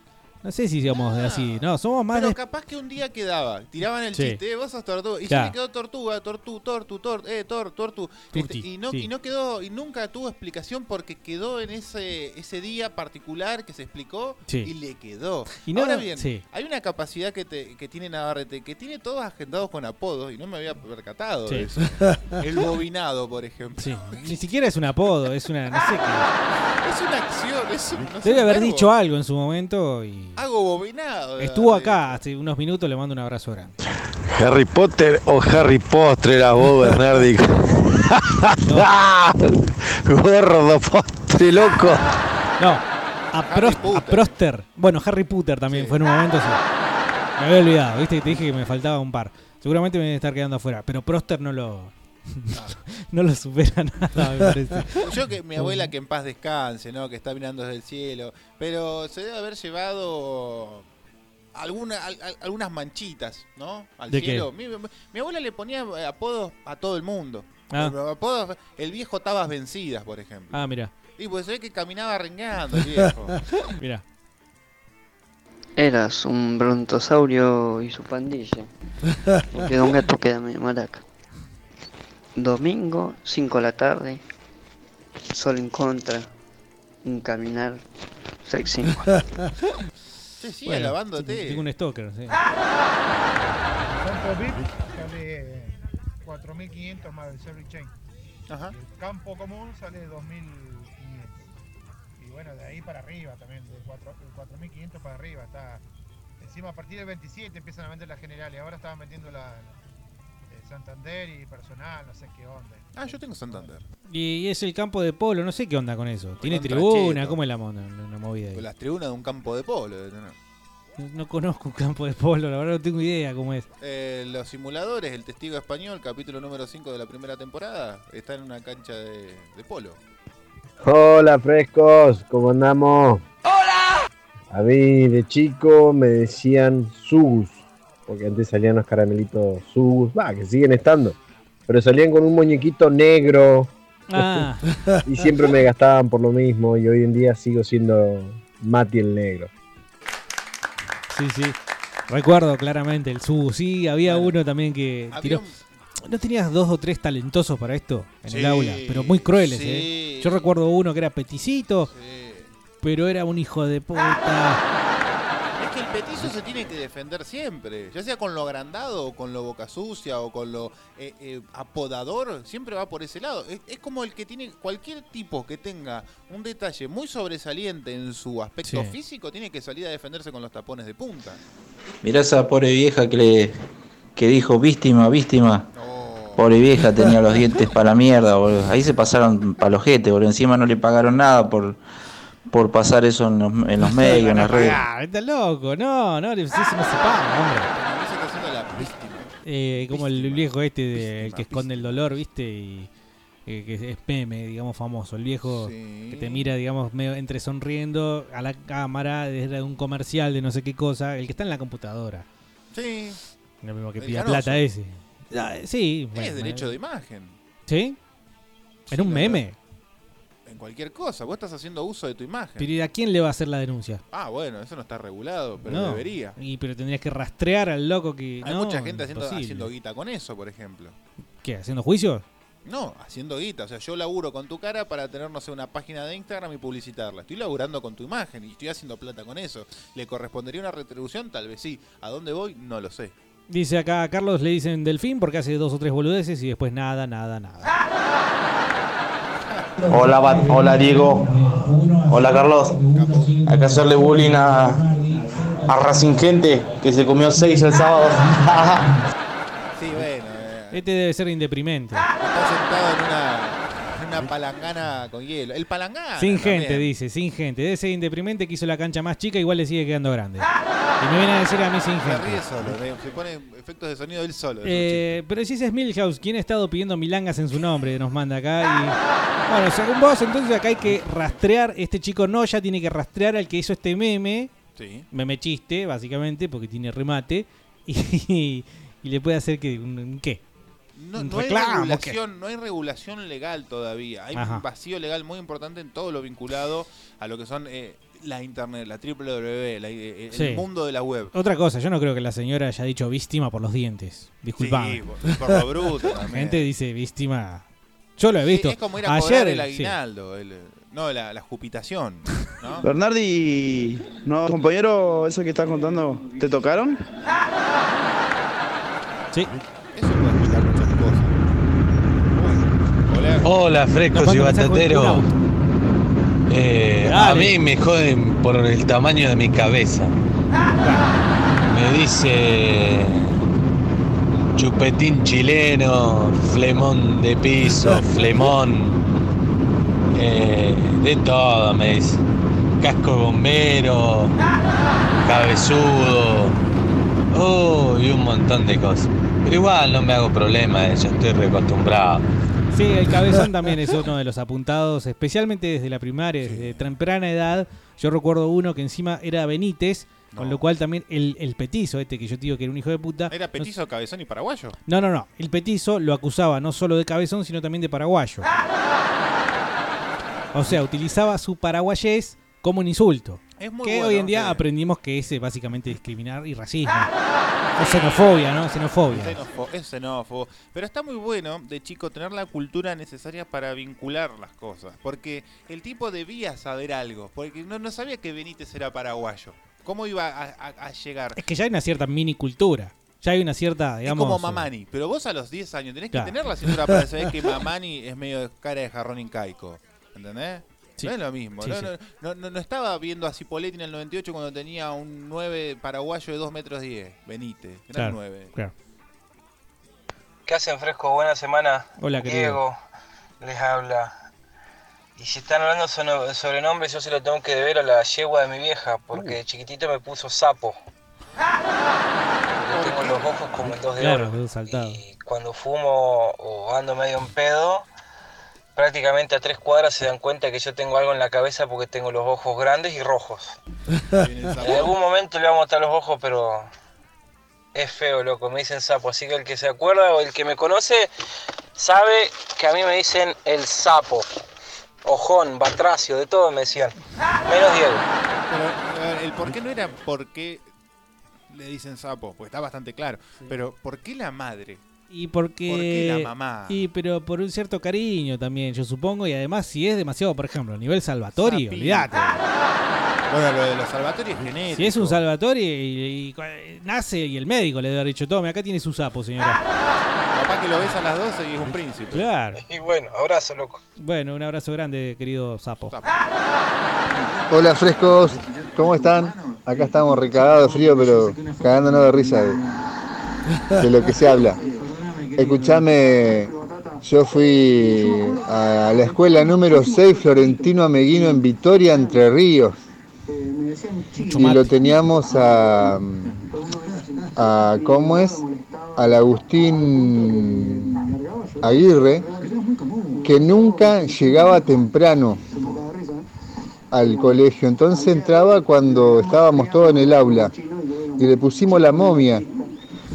No sé si somos de así. No, somos más Pero de. capaz que un día quedaba, tiraban el Sí. chiste, eh, vos sos tortuga, y Claro. se le quedó tortuga, tortu, tortu, tor, eh, tor, tortu, Turti, Este, y no sí. y no quedó y nunca tuvo explicación porque quedó en ese ese día particular que se explicó Sí. y le quedó. Y no- Ahora bien, hay una capacidad que, te- que tiene Navarrete que tiene todos agendados con apodos y no me había percatado de eso. El bobinado, por ejemplo. Ni siquiera es un apodo, es una. No sé qué. Es una acción, es un, no Debe haber verbo. dicho algo en su momento y. Hago bobinado. Estuvo acá hace unos minutos, le mando un abrazo grande. Harry Potter o Harry Potter era vos, Bernardi. Gordo postre, loco. No, a, Pros- a Proster. Bueno, Harry Potter también fue en un momento. sí. Me había olvidado, viste, te dije que me faltaba un par. Seguramente me debe estar quedando afuera, pero Proster no lo. no lo supera nada, me parece. Yo que mi abuela que en paz descanse, ¿no? Que está mirando desde el cielo. Pero se debe haber llevado alguna, al- al- algunas manchitas, ¿no? Al ¿De qué? cielo. Mi, mi abuela le ponía apodos a todo el mundo. Ah. Apodos, el viejo Tabas Vencidas, por ejemplo. Ah, mira, Y pues se ve que caminaba rengueando el viejo. mira. Eras un brontosaurio y su pandilla. Porque Don Gato queda medio maraca. Domingo, 5 de la tarde. Sol en contra. Un caminar sexy. Che, sigue Bueno, lavándote. Tengo un stalker, sí. Campo VIP sale 4.500 más el service chain. Ajá. Y el campo común sale 2.500. Y bueno, de ahí para arriba también, de 4 de 4.500 para arriba. Está Encima a partir del 27 empiezan a vender las generales. Ahora estaban vendiendo la, la- Santander y personal, no sé qué onda. Ah, yo tengo Santander. Y es el campo de polo, no sé qué onda con eso. ¿Tiene Contra tribuna? Cheto. ¿Cómo es la, mo- la- la movida ahí? Con las tribunas de un campo de polo. debe tener. No, no conozco un campo de polo, la verdad no tengo idea cómo es. Eh, los simuladores, el testigo español, capítulo número 5 de la primera temporada, está en una cancha de, de polo. Hola frescos, ¿cómo andamos? ¡Hola! A mí de chico me decían Sugus, porque antes salían los caramelitos Sugus, va, que siguen estando, pero salían con un muñequito negro Ah. y siempre me gastaban por lo mismo y hoy en día sigo siendo Mati el negro. Sí, sí. Recuerdo claramente el Subu. Sí, había uno también que Había tiró. ¿No tenías dos o tres talentosos para esto en Sí, el aula? Pero muy crueles, sí. ¿eh? Yo recuerdo uno que era peticito, pero era un hijo de puta. Es que el petizo se tiene que defender siempre, ya sea con lo agrandado, o con lo boca sucia, o con lo eh, eh, apodador, siempre va por ese lado. Es, es como el que tiene, cualquier tipo que tenga un detalle muy sobresaliente en su aspecto Sí. físico, tiene que salir a defenderse con los tapones de punta. Mirá esa pobre vieja que le que dijo víctima, víctima. Pobre vieja tenía los dientes para la mierda, boludo. Ahí se pasaron para los jetes, boludo. Encima no le pagaron nada por, por pasar eso en los, en los medios, en las redes. Ah, estás loco. No, no, eso no se paga, hombre. Eh, como el viejo este de- el que esconde el dolor, ¿viste? Y eh, que es meme, digamos, famoso. El viejo que te mira, digamos, medio entre sonriendo a la cámara desde un comercial de no sé qué cosa. El que está en la computadora. Sí. Lo mismo que pida plata ese. Ah, sí. bueno, es derecho eh, de imagen. ¿Sí? En un meme. Cualquier cosa, vos estás haciendo uso de tu imagen. Pero ¿y a quién le va a hacer la denuncia? Ah, bueno, eso no está regulado, pero No. debería. Y pero tendrías que rastrear al loco que. Hay no, mucha gente haciendo, haciendo guita con eso, por ejemplo. ¿Qué? ¿Haciendo juicios? No, haciendo guita. O sea, yo laburo con tu cara para tener, no sé, una página de Instagram y publicitarla. Estoy laburando con tu imagen y estoy haciendo plata con eso. ¿Le correspondería una retribución? Tal vez sí. ¿A dónde voy? No lo sé. Dice acá a Carlos le dicen delfín porque hace dos o tres boludeces y después nada, nada, nada. Hola, Bat- hola Diego. Hola Carlos. Acá hacerle bullying a, a Racing Gente que se comió seis el sábado. Sí, bueno. eh, Este debe ser indeprimente. está sentado en una, en una palangana con hielo. El palangana. Sin también. gente, dice, sin gente. Debe ser indeprimente que hizo la cancha más chica, igual le sigue quedando grande. Y me viene a decir a mí sin Se gente. ríe solo, eh, se pone efectos de sonido él solo. Eh, pero si ese es Milhouse, ¿quién ha estado pidiendo milangas en su nombre? Nos manda acá. Y, bueno, según vos, entonces acá hay que rastrear. Este chico no ya tiene que rastrear al que hizo este meme. Sí. Meme chiste, básicamente, porque tiene remate. Y, y le puede hacer que. ¿Un, un qué? No, ¿Un no hay reclamo, regulación, no hay regulación legal todavía. Hay Ajá. un vacío legal muy importante en todo lo vinculado a lo que son eh, la internet, la www, la- eh, el Sí. mundo de la web. Otra cosa, yo no creo que la señora haya dicho víctima por los dientes. Disculpame. Sí, por- por lo bruto La gente dice víctima. Yo lo he visto. Sí, es como ir a Ayer, el sí. aguinaldo, el- no, la, la jupitación. ¿no? Bernardi, no, compañero, eso que estás contando, ¿te tocaron? Sí. Eso puede explicar muchas cosas. Hola. Frescos y batateros. Eh, a mí me joden por el tamaño de mi cabeza. Me dice chupetín chileno, flemón de piso, flemón, eh, de todo me dice. Casco de bombero, cabezudo, oh, y un montón de cosas. Pero igual no me hago problema de eso, estoy reacostumbrado. Sí, el cabezón también es uno de los apuntados, especialmente desde la primaria, desde temprana edad. Yo recuerdo uno que encima era Benítez, con lo cual también el, el petizo, este que yo te digo que era un hijo de puta. ¿Era petizo, cabezón y paraguayo? No, no, no. El petizo lo acusaba no solo de cabezón, sino también de paraguayo. O sea, utilizaba su paraguayés como un insulto. Es muy que bueno, hoy en día sí. aprendimos que es eh, básicamente discriminar y racismo. O xenofobia, ¿no? Xenofobia. Es xenófobo. Pero está muy bueno de chico tener la cultura necesaria para vincular las cosas. Porque el tipo debía saber algo. Porque no, no sabía que Benítez era paraguayo. ¿Cómo iba a, a- a llegar? Es que ya hay una cierta mini cultura. Ya hay una cierta, digamos. es como Mamani. Pero vos a los 10 años tenés Claro. que tener la cintura para saber que Mamani es medio cara de jarrón incaico. ¿Entendés? Sí. No es lo mismo. Sí, no, sí. no- no- no- no estaba viendo a Cipoletti en el 98 cuando tenía un 9 paraguayo de 2 metros 10. Benítez. Gran Claro, 9. claro. ¿Qué hacen fresco? Buena semana. Hola, querido. Diego les habla. Y si están hablando sobre sobrenombres, yo se lo tengo que deber a la yegua de mi vieja, porque Uh. de chiquitito me puso sapo. Tengo los ojos como el dos de Claro, oro. Y cuando fumo o ando medio en pedo, prácticamente a tres cuadras se dan cuenta que yo tengo algo en la cabeza porque tengo los ojos grandes y rojos. En algún momento le vamos a botar los ojos, pero es feo, loco. Me dicen sapo. Así que el que se acuerda o el que me conoce sabe que a mí me dicen el sapo. Ojón, batracio, de todo me decían. Menos Diego. Pero a ver, el por qué no era por qué le dicen sapo, porque está bastante claro. Pero ¿por qué la madre? Y porque. ¿Por qué la mamá? Y pero por un cierto cariño también, yo supongo. Y además, si es demasiado, por ejemplo, a nivel Salvatori, Sapito. olvídate. Bueno, lo de los salvatorios es genético. Si es un Salvatori y, y- y nace y el médico le debe haber dicho, tome, acá tiene su sapo, señora. Capaz que lo ves a las 12 y es un príncipe. Claro. Y bueno, abrazo, loco. Bueno, un abrazo grande, querido sapo. Hola frescos, ¿cómo están? Acá estamos recagados de frío, pero cagándonos de risa de, de lo que se habla. Escuchame, yo fui a la escuela número 6 Florentino Ameguino en Vitoria, Entre Ríos. Y lo teníamos a, a ¿cómo es? Al Agustín Aguirre, que nunca llegaba temprano al colegio. Entonces entraba cuando estábamos todos en el aula y le pusimos la momia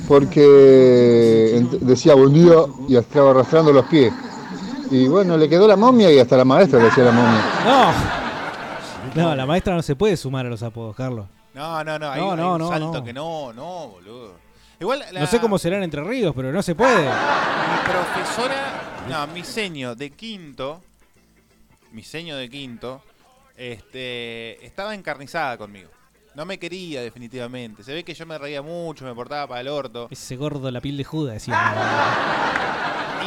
porque decía buen día y estaba arrastrando los pies. Y bueno, le quedó la momia y hasta la maestra le hacía la momia. No. No, la maestra no se puede sumar a los apodos, Carlos. No, no, no. Hay, No, hay no, un no, salto no. que no, no, boludo. Igual la, No sé cómo serán Entre Ríos, pero no se puede. mi profesora, no, mi seño de quinto, mi seño de quinto, este, estaba encarnizada conmigo. No me quería definitivamente. Se ve que yo me reía mucho, me portaba para el orto. Ese gordo, la piel de Judas, decía.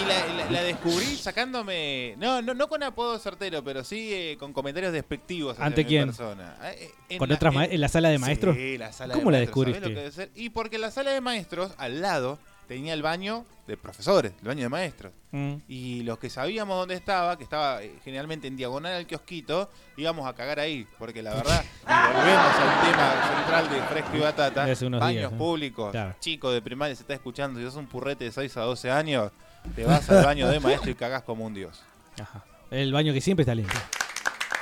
Y la, la- la descubrí sacándome. No, no, no con apodo certero, pero sí eh, con comentarios despectivos hacia ¿Ante mi quién? persona. Eh, en ¿Con la- otras ma- en la sala de maestros? Sí, la sala ¿Cómo de la maestros. ¿sabés descubriste? lo que debe ser? Y porque la sala de maestros, al lado, tenía el baño de profesores, el baño de maestros. Mm. Y los que sabíamos dónde estaba, que estaba eh, generalmente en diagonal al kiosquito, íbamos a cagar ahí. Porque la verdad, y volvemos al tema central de Fresco y Batata, baños días, ¿no? públicos, Claro. chico de primaria se está escuchando, si sos un purrete de 6 a 12 años, te vas al baño de maestro y cagás como un dios. El baño que siempre está limpio.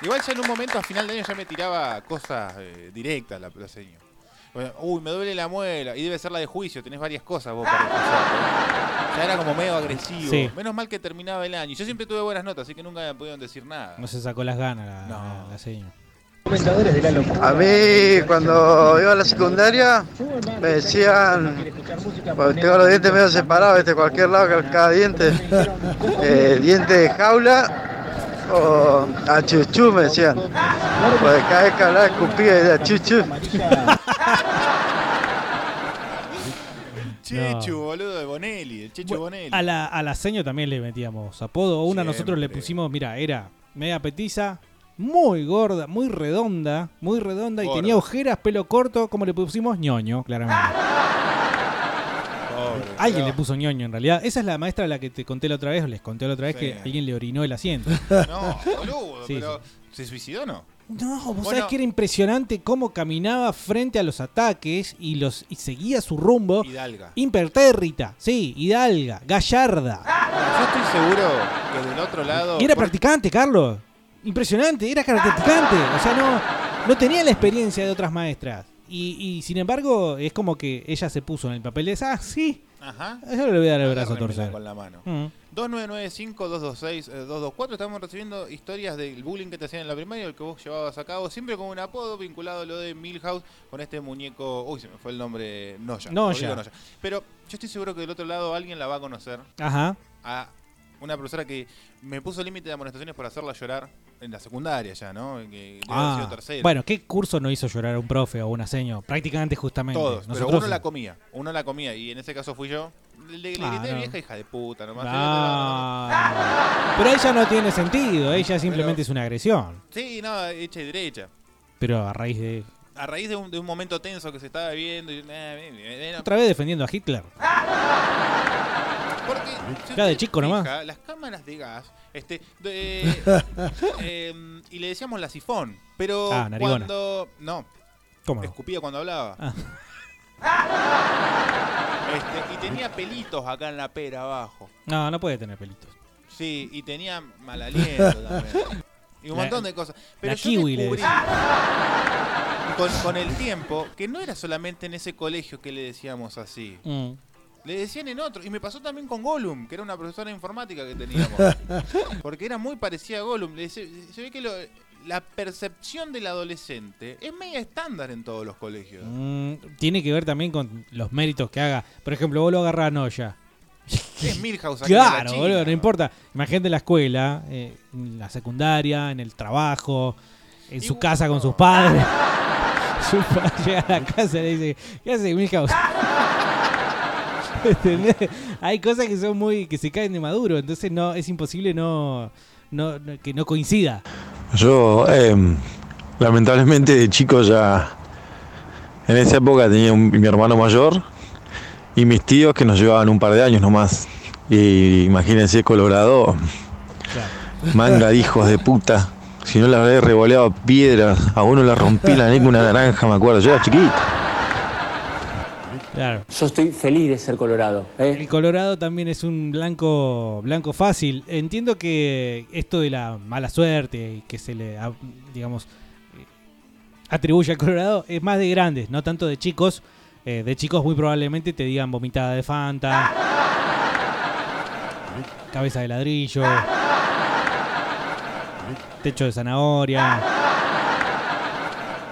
Igual ya en un momento a final de año ya me tiraba cosas eh, directas la placeño. Bueno, uy, me duele la muela. Y debe ser la de juicio, tenés varias cosas vos para. Ya era como medio agresivo. Sí. Menos mal que terminaba el año. Yo siempre tuve buenas notas, así que nunca me pudieron decir nada. No se sacó las ganas la, la- la señora. A mí, cuando iba a la secundaria, me decían, porque tengo los dientes medio separados, ¿viste? cualquier lado, que cada diente, eh, diente de jaula o a chuchu, me decían. Porque cada vez que hablaba escupía y decía chuchu. Chechu, boludo, de Bonelli, el Chechu Bonelli. A la, a la seño también le metíamos apodo. Una nosotros le pusimos, mira, era media petiza, muy gorda, muy redonda, muy redonda y tenía ojeras, pelo corto, como le pusimos ñoño, claramente. Alguien le puso ñoño en realidad. Esa es la maestra a la que te conté la otra vez, o les conté la otra vez Sí. que alguien le orinó el asiento. No, boludo, Sí, pero ¿se suicidó o no? No, vos Bueno. sabés que era impresionante cómo caminaba frente a los ataques y los y seguía su rumbo. Hidalga. Impertérrita, sí, hidalga, gallarda. Yo estoy seguro que del otro lado. Y era practicante, Carlos. Impresionante, era practicante. O sea, no, no tenía la experiencia de otras maestras. Y, y, sin embargo, es como que ella se puso en el papel de esa, ah, sí, Ajá. yo le voy a dar el brazo a torcer. con la mano. Mm. 2995-226-224. Estamos recibiendo historias del bullying que te hacían en la primaria, el que vos llevabas a cabo, siempre con un apodo vinculado a lo de Milhouse, con este muñeco. Uy, se me fue el nombre. Noya. Noya. Rodrigo Pero yo estoy seguro que del otro lado alguien la va a conocer. Ajá. A una profesora que me puso límite de amonestaciones por hacerla llorar en la secundaria ya, ¿no? Que Ah, sido tercero. bueno, ¿qué curso no hizo llorar a un profe o una seño? Prácticamente justamente. Todos, pero uno la comía, uno la comía y en ese caso fui yo. Le, le Ah, grité no. vieja hija de puta nomás. Ah, pero ella no tiene sentido, ella simplemente es una agresión. Sí, no, hecha y derecha. Pero a raíz de. A raíz de un, de un momento tenso que se estaba viendo. Y, eh, eh, eh, no. Otra vez defendiendo a Hitler. Porque, si Ya de chico nomás. fija, Las cámaras de gas, este, de- em, y le decíamos la sifón, pero Ah, narigona. cuando, no, ¿Cómo no? escupía cuando hablaba. Ah. Este, y tenía pelitos acá en la pera abajo. No, no puede tener pelitos. Sí, y tenía mal aliento también. Y un La- montón de cosas. Pero la yo kiwi le descubrí con, con el tiempo que no era solamente en ese colegio que le decíamos así. Mm. Le decían en otro. Y me pasó también con Gollum, que era una profesora de informática que teníamos. Porque era muy parecida a Gollum. Le decía- se ve que lo- la percepción del adolescente es media estándar en todos los colegios. Mm, tiene que ver también con los méritos que haga. Por ejemplo, vos lo agarrás a Noya. Es Milhouse aquí Claro, China. boludo, no importa. Imagínate en la escuela, eh, en la secundaria, en el trabajo, en su casa con sus padres. Su padre llega a la casa y le dice, ¿qué hace Milhouse? ¿Entendés? Hay cosas que son muy, que se caen de maduro, entonces no, es imposible no, no, no- que no coincida. Yo, eh, lamentablemente, de chico ya. En esa época tenía un- mi hermano mayor y mis tíos que nos llevaban un par de años nomás. Y imagínense, Colorado, manga de hijos de puta. Si no le habré revoleado piedras, a uno le rompí la neca una naranja, me acuerdo. Yo era chiquito. Claro. Yo estoy feliz de ser colorado. ¿eh? El Colorado también es un blanco blanco fácil. Entiendo que esto de la mala suerte y que se le, digamos, atribuye al Colorado es más de grandes, no tanto de chicos. Eh, de chicos muy probablemente te digan vomitada de Fanta, cabeza de ladrillo, techo de zanahoria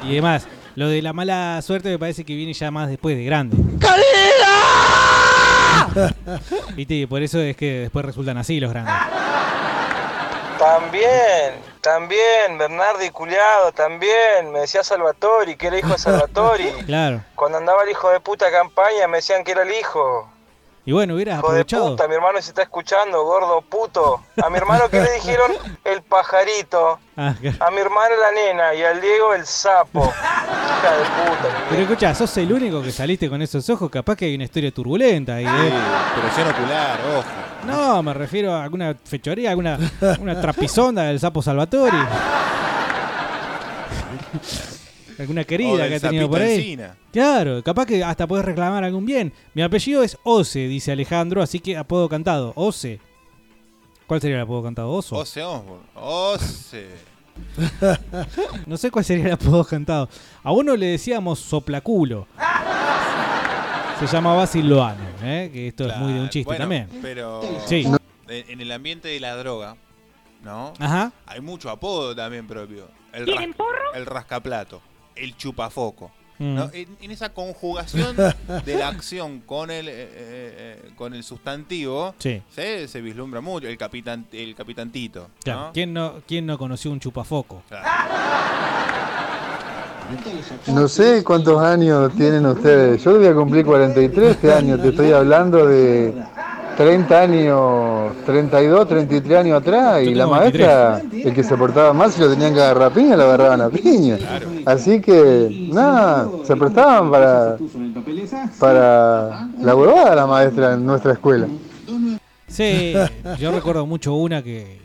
y demás. Lo de la mala suerte me parece que viene ya más después de grande. ¿Viste? Y por eso es que después resultan así los grandes. También, también, Bernardi culiado, también. Me decía Salvatori, que era hijo de Salvatori. Claro. Cuando andaba el hijo de puta campaña me decían que era el hijo. Y bueno, hubieras Hijo de aprovechado. puta, mi hermano se está escuchando, gordo puto. A mi hermano que le dijeron el pajarito, Ah, claro. a mi hermana la nena y al Diego el sapo. Hija de puta. Pero escucha, sos el único que saliste con esos ojos, capaz que hay una historia turbulenta ahí, ¿eh? Presión ocular, ojo. No, me refiero a alguna fechoría, alguna una trapisonda del sapo Salvatori. alguna O querida del que ha tenido por ahí. Encina. Claro, capaz que hasta podés reclamar algún bien. Mi apellido es Ose, dice Alejandro, así que apodo cantado. Ose. ¿Cuál sería el apodo cantado? Oso. Ose Osborne. Ose. No sé cuál sería el apodo cantado. A uno le decíamos soplaculo. Se llamaba Silvano, ¿eh? que esto es muy de un chiste Bueno, también. Pero Sí. en el ambiente de la droga, ¿no? Ajá. Hay mucho apodo también propio. El, ¿Quieren ras- el rascaplato, el chupafoco. Mm. ¿no? En, en esa conjugación de la acción con el, eh, eh, eh, con el sustantivo, Sí. se, se vislumbra mucho. El capitán, el capitantito. Claro, ¿no? ¿quién, no, ¿Quién no conoció un chupafoco? No sé cuántos años tienen ustedes. Yo voy a cumplir 43 este año. Te estoy hablando de 30 años, 32, 33 años atrás. Y la maestra, el que se portaba mal, si lo tenían que agarrar a piña, lo agarraban a piña. Así que, nada, se prestaban para, para la huevada la maestra en nuestra escuela. Sí, yo recuerdo mucho una que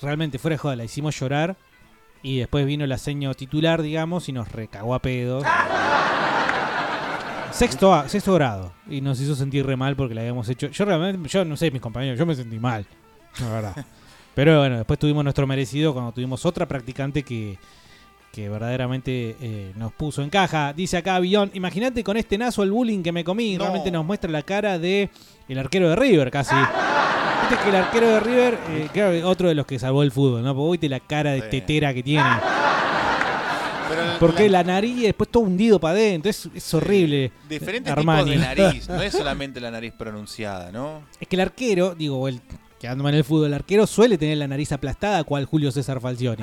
realmente fuera de joda, la hicimos llorar y después vino la seño titular, digamos, y nos recagó a pedos. Sexto, A- sexto grado. Y nos hizo sentir re mal porque la habíamos hecho. Yo realmente, yo no sé, mis compañeros, yo me sentí mal. La verdad. Pero bueno, después tuvimos nuestro merecido cuando tuvimos otra practicante que, que verdaderamente eh, nos puso en caja. Dice acá Billón, imagínate con este nazo el bullying que me comí. Realmente nos muestra la cara de el arquero de River casi. Viste que el arquero de River, eh, claro, que otro de los que salvó el fútbol, ¿no? Porque viste la cara de tetera que tiene. Porque la nariz y después todo hundido para adentro. Es, es horrible. Diferentes Armani. tipos de nariz. No es solamente la nariz pronunciada, ¿no? Es que el arquero, digo, el, quedándome en el fútbol, el arquero suele tener la nariz aplastada, cual Julio César Falcioni.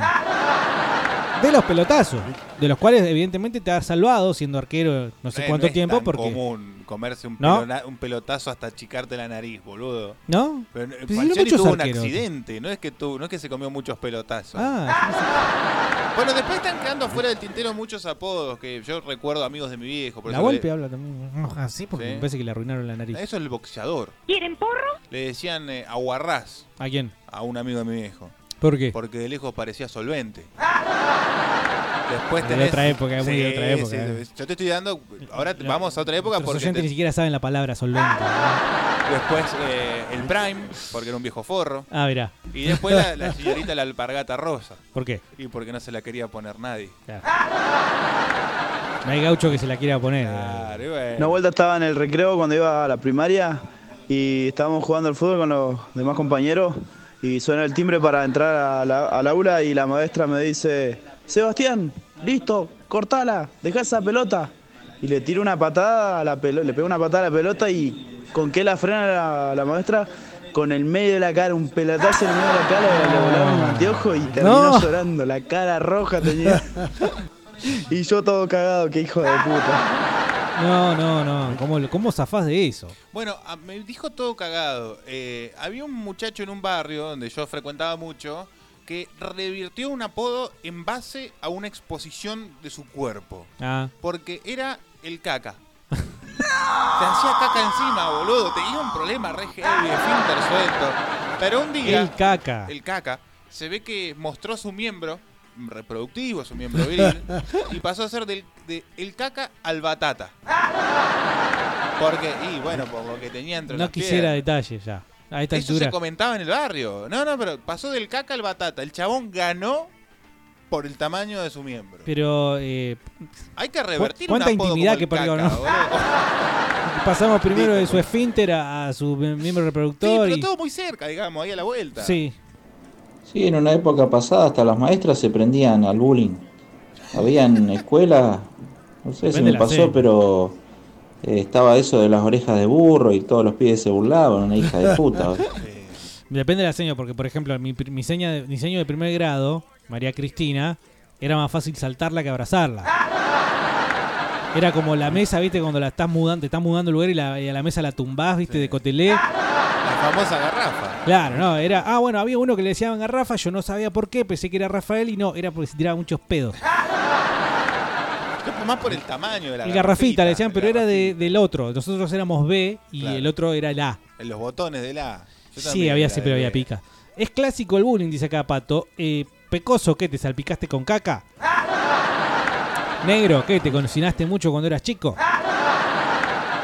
De los pelotazos, de los cuales evidentemente te has salvado siendo arquero no sé Eh, cuánto no es tiempo, tan porque. común comerse un, ¿No? pelona- un pelotazo hasta achicarte la nariz, boludo. ¿No? Pero, Pues tuvo un arqueros. accidente, no es que tuvo, no es que se comió muchos pelotazos. Ah, Bueno, después están quedando fuera del tintero muchos apodos que yo recuerdo amigos de mi viejo. Por la golpe le- habla también. Así, porque Sí. me parece que le arruinaron la nariz. Eso es el boxeador. ¿Quieren porro? Le decían eh, aguarrás ¿A quién? a un amigo de mi viejo. ¿Por qué? Porque de lejos parecía solvente. Después De tenés... otra época, muy de Sí, otra época, sí, eh. Yo te estoy dando... Ahora vamos a otra época Los porque... oyentes te- ni siquiera saben la palabra solvente. Después eh, el Prime, porque era un viejo forro. Ah, mirá. Y después la, la señorita la alpargata rosa. ¿Por qué? Y porque no se la quería poner nadie. No hay gaucho que se la quiera poner. Claro, y bueno. Una vuelta estaba en el recreo cuando iba a la primaria y estábamos jugando al fútbol con los demás compañeros y suena el timbre para entrar a la- al aula y la maestra me dice, Sebastián, listo, cortala, deja esa pelota. Y le tiro una patada a la pelota, le pego una patada a la pelota y con qué la frena la, la maestra con el medio de la cara, un pelotazo en el medio de la cara, le volaron un anteojo y terminó No. llorando, la cara roja tenía. y yo todo cagado, qué hijo de puta. No, no, no. ¿Cómo, cómo zafás de eso? Bueno, a- me dijo todo cagado. Eh, había un muchacho en un barrio donde yo frecuentaba mucho que revirtió un apodo en base a una exposición de su cuerpo. Ah. Porque era el caca. Te hacía caca encima, boludo. Tenía un problema re heavy, esfínter suelto. Pero un día. El caca. El caca. Se ve que mostró su miembro reproductivo, su miembro viril. y pasó a ser del, de el caca al batata. Porque, y bueno, por lo que tenía entre No las quisiera detalles ya. A esta Eso altura. se comentaba en el barrio. No, no, pero pasó del caca al batata. El chabón ganó por el tamaño de su miembro. Pero. Eh, Hay que revertir ¿Cuánta un apodo intimidad como que el perdió, caca, no? boludo. Pasamos primero de su esfínter a, a su miembro Sí, reproductor. pero y... todo muy cerca, digamos, ahí a la vuelta. Sí. Sí, en una época pasada hasta las maestras se prendían al bullying. Habían escuelas, no sé si me pasó, pero eh, estaba eso de las orejas de burro y todos los pibes se burlaban, una hija de puta. Depende de la seña, porque por ejemplo, mi, mi, seña de, mi seño de primer grado, María Cristina, era más fácil saltarla que abrazarla. Era como la mesa, viste, cuando la estás mudando, te estás mudando el lugar y, la- y a la mesa la tumbás, viste, de cotelé. Famosa garrafa. Claro, no, era. Ah, bueno, había uno que le decían garrafa, yo no sabía por qué, pensé que era Rafael y no, era porque se tiraba muchos pedos. Más por el tamaño de la El garrafita le decían, pero era de- del otro. Nosotros éramos B y Claro. el otro era el A. En los botones de la. Yo Sí, había siempre de había pica. Es clásico el bullying, dice acá Pato. Eh, Pecoso, ¿qué? ¿Te salpicaste con caca? Negro, ¿qué? ¿Te cocinaste mucho cuando eras chico?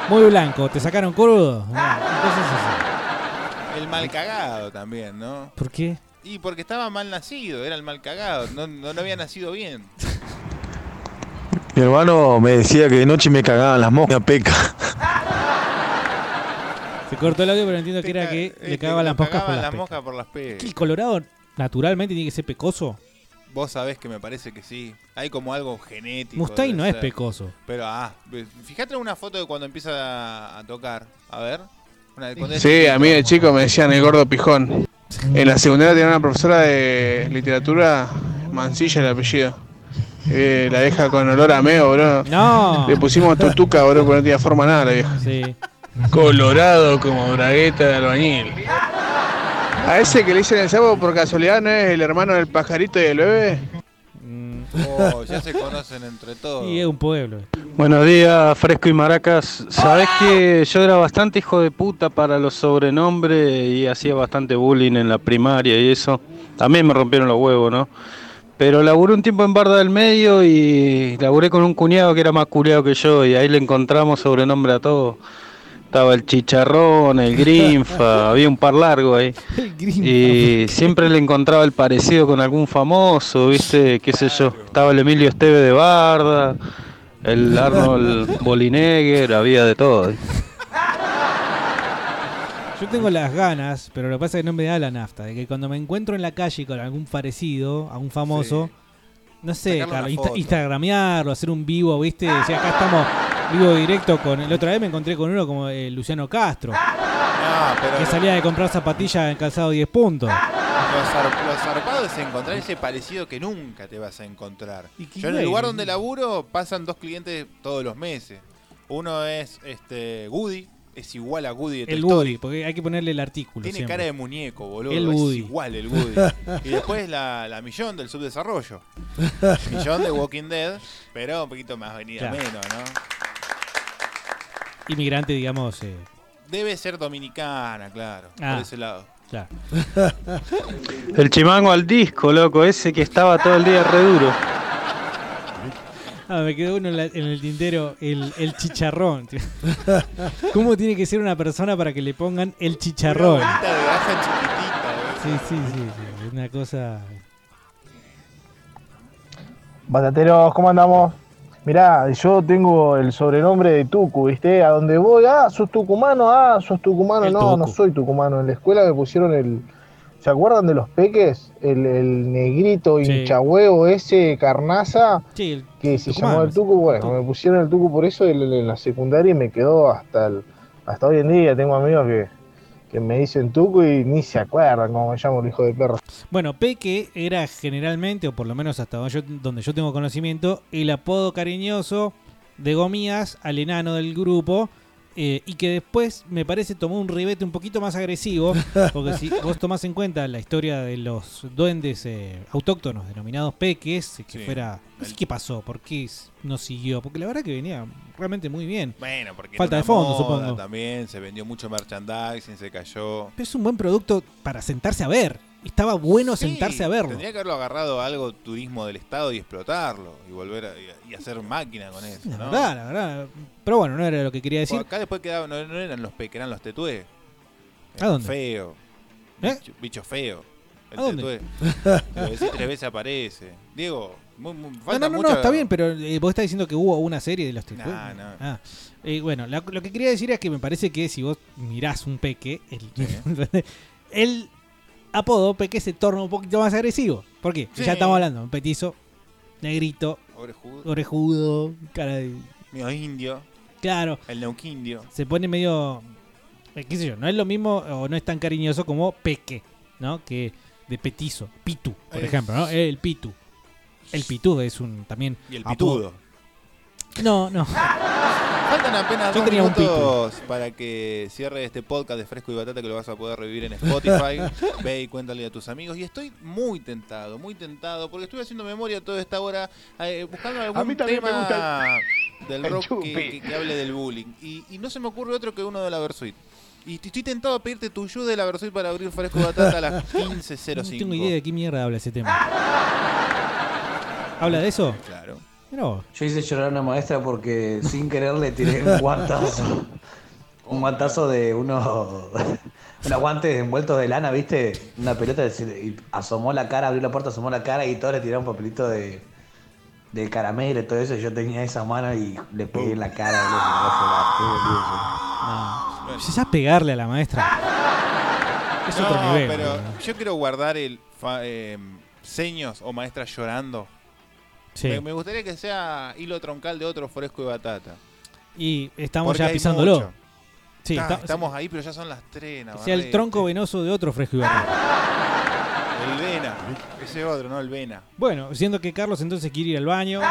Muy blanco, ¿te sacaron crudo? Entonces así. El mal cagado también, ¿no? ¿Por qué? Y porque estaba mal nacido, era el mal cagado, no, no, no había nacido bien. Mi hermano me decía que de noche me cagaban las moscas peca. Se cortó el audio, pero entiendo que era que le cagaban las moscas por Cagaban las las pecas. moscas por las pecas. ¿El Colorado naturalmente tiene que ser pecoso? Vos sabés que me parece que sí. Hay como algo genético. Mustaine no es pecoso. Pero, ah, fíjate en una foto de cuando empieza a, a tocar. A ver. Sí, chiquito. a mí de chico me decían el gordo pijón. En la secundaria tenía una profesora de literatura, Mancilla el apellido. Eh, la vieja con olor a meo, bro. No. Le pusimos tutuca, bro, porque no tenía forma nada la vieja. Sí. Colorado como bragueta de albañil. A ese que le dicen el sapo por casualidad no es el hermano del pajarito y del bebé. Oh, ya se conocen entre todos. Y es un pueblo. Buenos días, Fresco y Maracas. Sabés que yo era bastante hijo de puta para los sobrenombres y hacía bastante bullying en la primaria y eso. También me rompieron los huevos, ¿no? Pero laburé un tiempo en Barda del Medio y laburé con un cuñado que era más culiado que yo y ahí le encontramos sobrenombre a todos. Estaba el chicharrón, el grinfa, había un par largo ahí. Y siempre le encontraba el parecido con algún famoso, ¿viste? ¿Qué sé yo? Estaba el Emilio Esteve de Barda, el Arnold Bolinegger, había de todo. Yo tengo las ganas, pero lo que pasa es que no me da la nafta, de que cuando me encuentro en la calle con algún parecido, a un famoso, no sé, claro, una insta- foto. instagramearlo, hacer un vivo, ¿viste? Decir, acá estamos vivo directo con... El otra vez me encontré con uno como eh, Luciano Castro, pero- que salía de comprar zapatillas en calzado 10 puntos. Lo, zar- lo zarpado es encontrar ese parecido que nunca te vas a encontrar. Yo en el hay- lugar donde laburo pasan dos clientes todos los meses. Uno es este Woody, es igual a Woody de Toy El Story. Woody, porque hay que ponerle el artículo Tiene siempre. cara de muñeco, boludo. El es Woody. igual el Woody. y después la, la Millón del subdesarrollo. Millón de Walking Dead, pero un poquito más venida Claro. menos, ¿no? Inmigrante, digamos... eh, Debe ser dominicana, claro. Ah. Por ese lado. Claro. El chimango al disco, loco, ese que estaba todo el día re duro. Ah, me quedó uno en, la- en el tintero, el, el chicharrón. ¿Cómo tiene que ser una persona para que le pongan el chicharrón? Una de chiquitita. Sí, sí, sí, sí, una cosa... Batateros, ¿cómo andamos? Mirá, yo tengo el sobrenombre de Tucu, ¿viste? A donde voy, ah, sos tucumano, ah, sos tucumano. El no, Tucu. no soy tucumano. En la escuela me pusieron el. ¿Se acuerdan de los peques? El, el negrito Sí. hinchahuevo ese, carnaza, Sí, el que se tucumano, llamaba el Tucu. Bueno, me pusieron el Tucu por eso en, en la secundaria y me quedó hasta el, hasta hoy en día. Tengo amigos que, que me dicen Tucu y ni se acuerdan cómo me llamo el hijo de perro. Bueno, Peque era generalmente, o por lo menos hasta donde yo, donde yo tengo conocimiento, el apodo cariñoso de Gomías al enano del grupo. Eh, y que después me parece tomó un ribete un poquito más agresivo, porque si vos tomás en cuenta la historia de los duendes eh, autóctonos denominados peques, que Sí. fuera, no sé qué pasó, por qué no siguió, porque la verdad que venía realmente muy bien. Bueno, porque Falta era de fondo, moda supongo. También se vendió mucho merchandising, se cayó. Pero es un buen producto para sentarse a ver. Estaba bueno sentarse a verlo. Tendría que haberlo agarrado a algo turismo del Estado y explotarlo. Y volver a, y, y hacer máquina con eso. La ¿no? verdad, la verdad. Pero bueno, no era lo que quería decir. Acá después quedaban, no, no eran los peques, eran los tetué. ¿A dónde? Feo. ¿Eh? Bicho, bicho feo. El ¿A dónde? tetué. Tres veces aparece. Diego, muy, muy- No, falta no, no, está bien, pero eh, vos estás diciendo que hubo una serie de los Tetué. Nah, no. Ah, eh, bueno, la- lo que quería decir es que me parece que si vos mirás un peque, el, el apodo peque se torna un poquito más agresivo. ¿Por qué? Sí. Ya estamos hablando, un petizo, negrito, Orejudo. orejudo, cara de... Medio indio. Claro. El neuquindio. Se pone medio... eh, qué sé yo, no es lo mismo o no es tan cariñoso como peque, ¿no? Que de petizo, pitu, por Es- ejemplo, ¿no? El pitu. El pitu es un también... Y el apodo- pitudo. No, no. Faltan apenas Yo dos tenía un minutos para que cierre este podcast de Fresco y Batata que lo vas a poder revivir en Spotify. Ve y cuéntale a tus amigos. Y estoy muy tentado, muy tentado, porque estuve haciendo memoria toda esta hora, eh, buscando algún A mí también me tema gusta del el rock que, chupi. que- que hable del bullying. Y, y no se me ocurre otro que uno de la Versuit. Y estoy tentado a pedirte tu ayuda de la Versuit para abrir Fresco y Batata a las 15.05. No tengo idea de qué mierda habla ese tema. ¿Habla de eso? Claro. Mirá vos. Yo hice llorar a una maestra porque sin querer le tiré un guantazo. Un guantazo de unos. Unos guantes envueltos de lana, ¿viste? Una pelota de- y asomó la cara, abrió la puerta, asomó la cara y todos le tiraron un papelito de, de caramelo y todo eso. y Yo tenía esa mano y le pegué en la cara. No. Sabes pegarle a la maestra. Es otro No, nivel. pero yo quiero guardar el fa- eh, seños o maestras llorando. Sí. Me, me gustaría que sea hilo troncal de otro fresco y batata. Y estamos Porque ya pisándolo. Sí, está- estamos ahí, pero ya son las 3. que sea el tronco venoso de otro fresco y batata. El Vena. Ese otro, no el Vena. Bueno, siendo que Carlos entonces quiere ir al baño.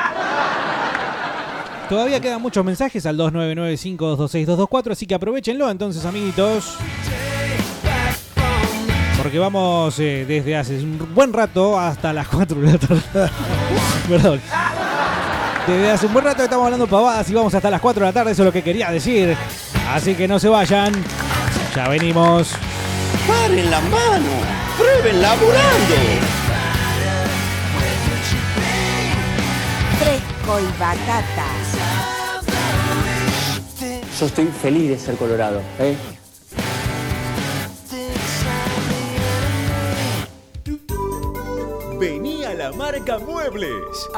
Todavía quedan muchos mensajes al 2995226224, así que aprovechenlo entonces, amiguitos. Porque vamos eh, desde hace un buen rato hasta las 4 de la tarde. Perdón. Desde hace un buen rato estamos hablando pavadas y vamos hasta las 4 de la tarde, eso es lo que quería decir. Así que no se vayan. Ya venimos. ¡Paren la mano! ¡Prueben laburando! Fresco y batata. Yo estoy feliz de ser colorado, ¿eh? Marca Muebles.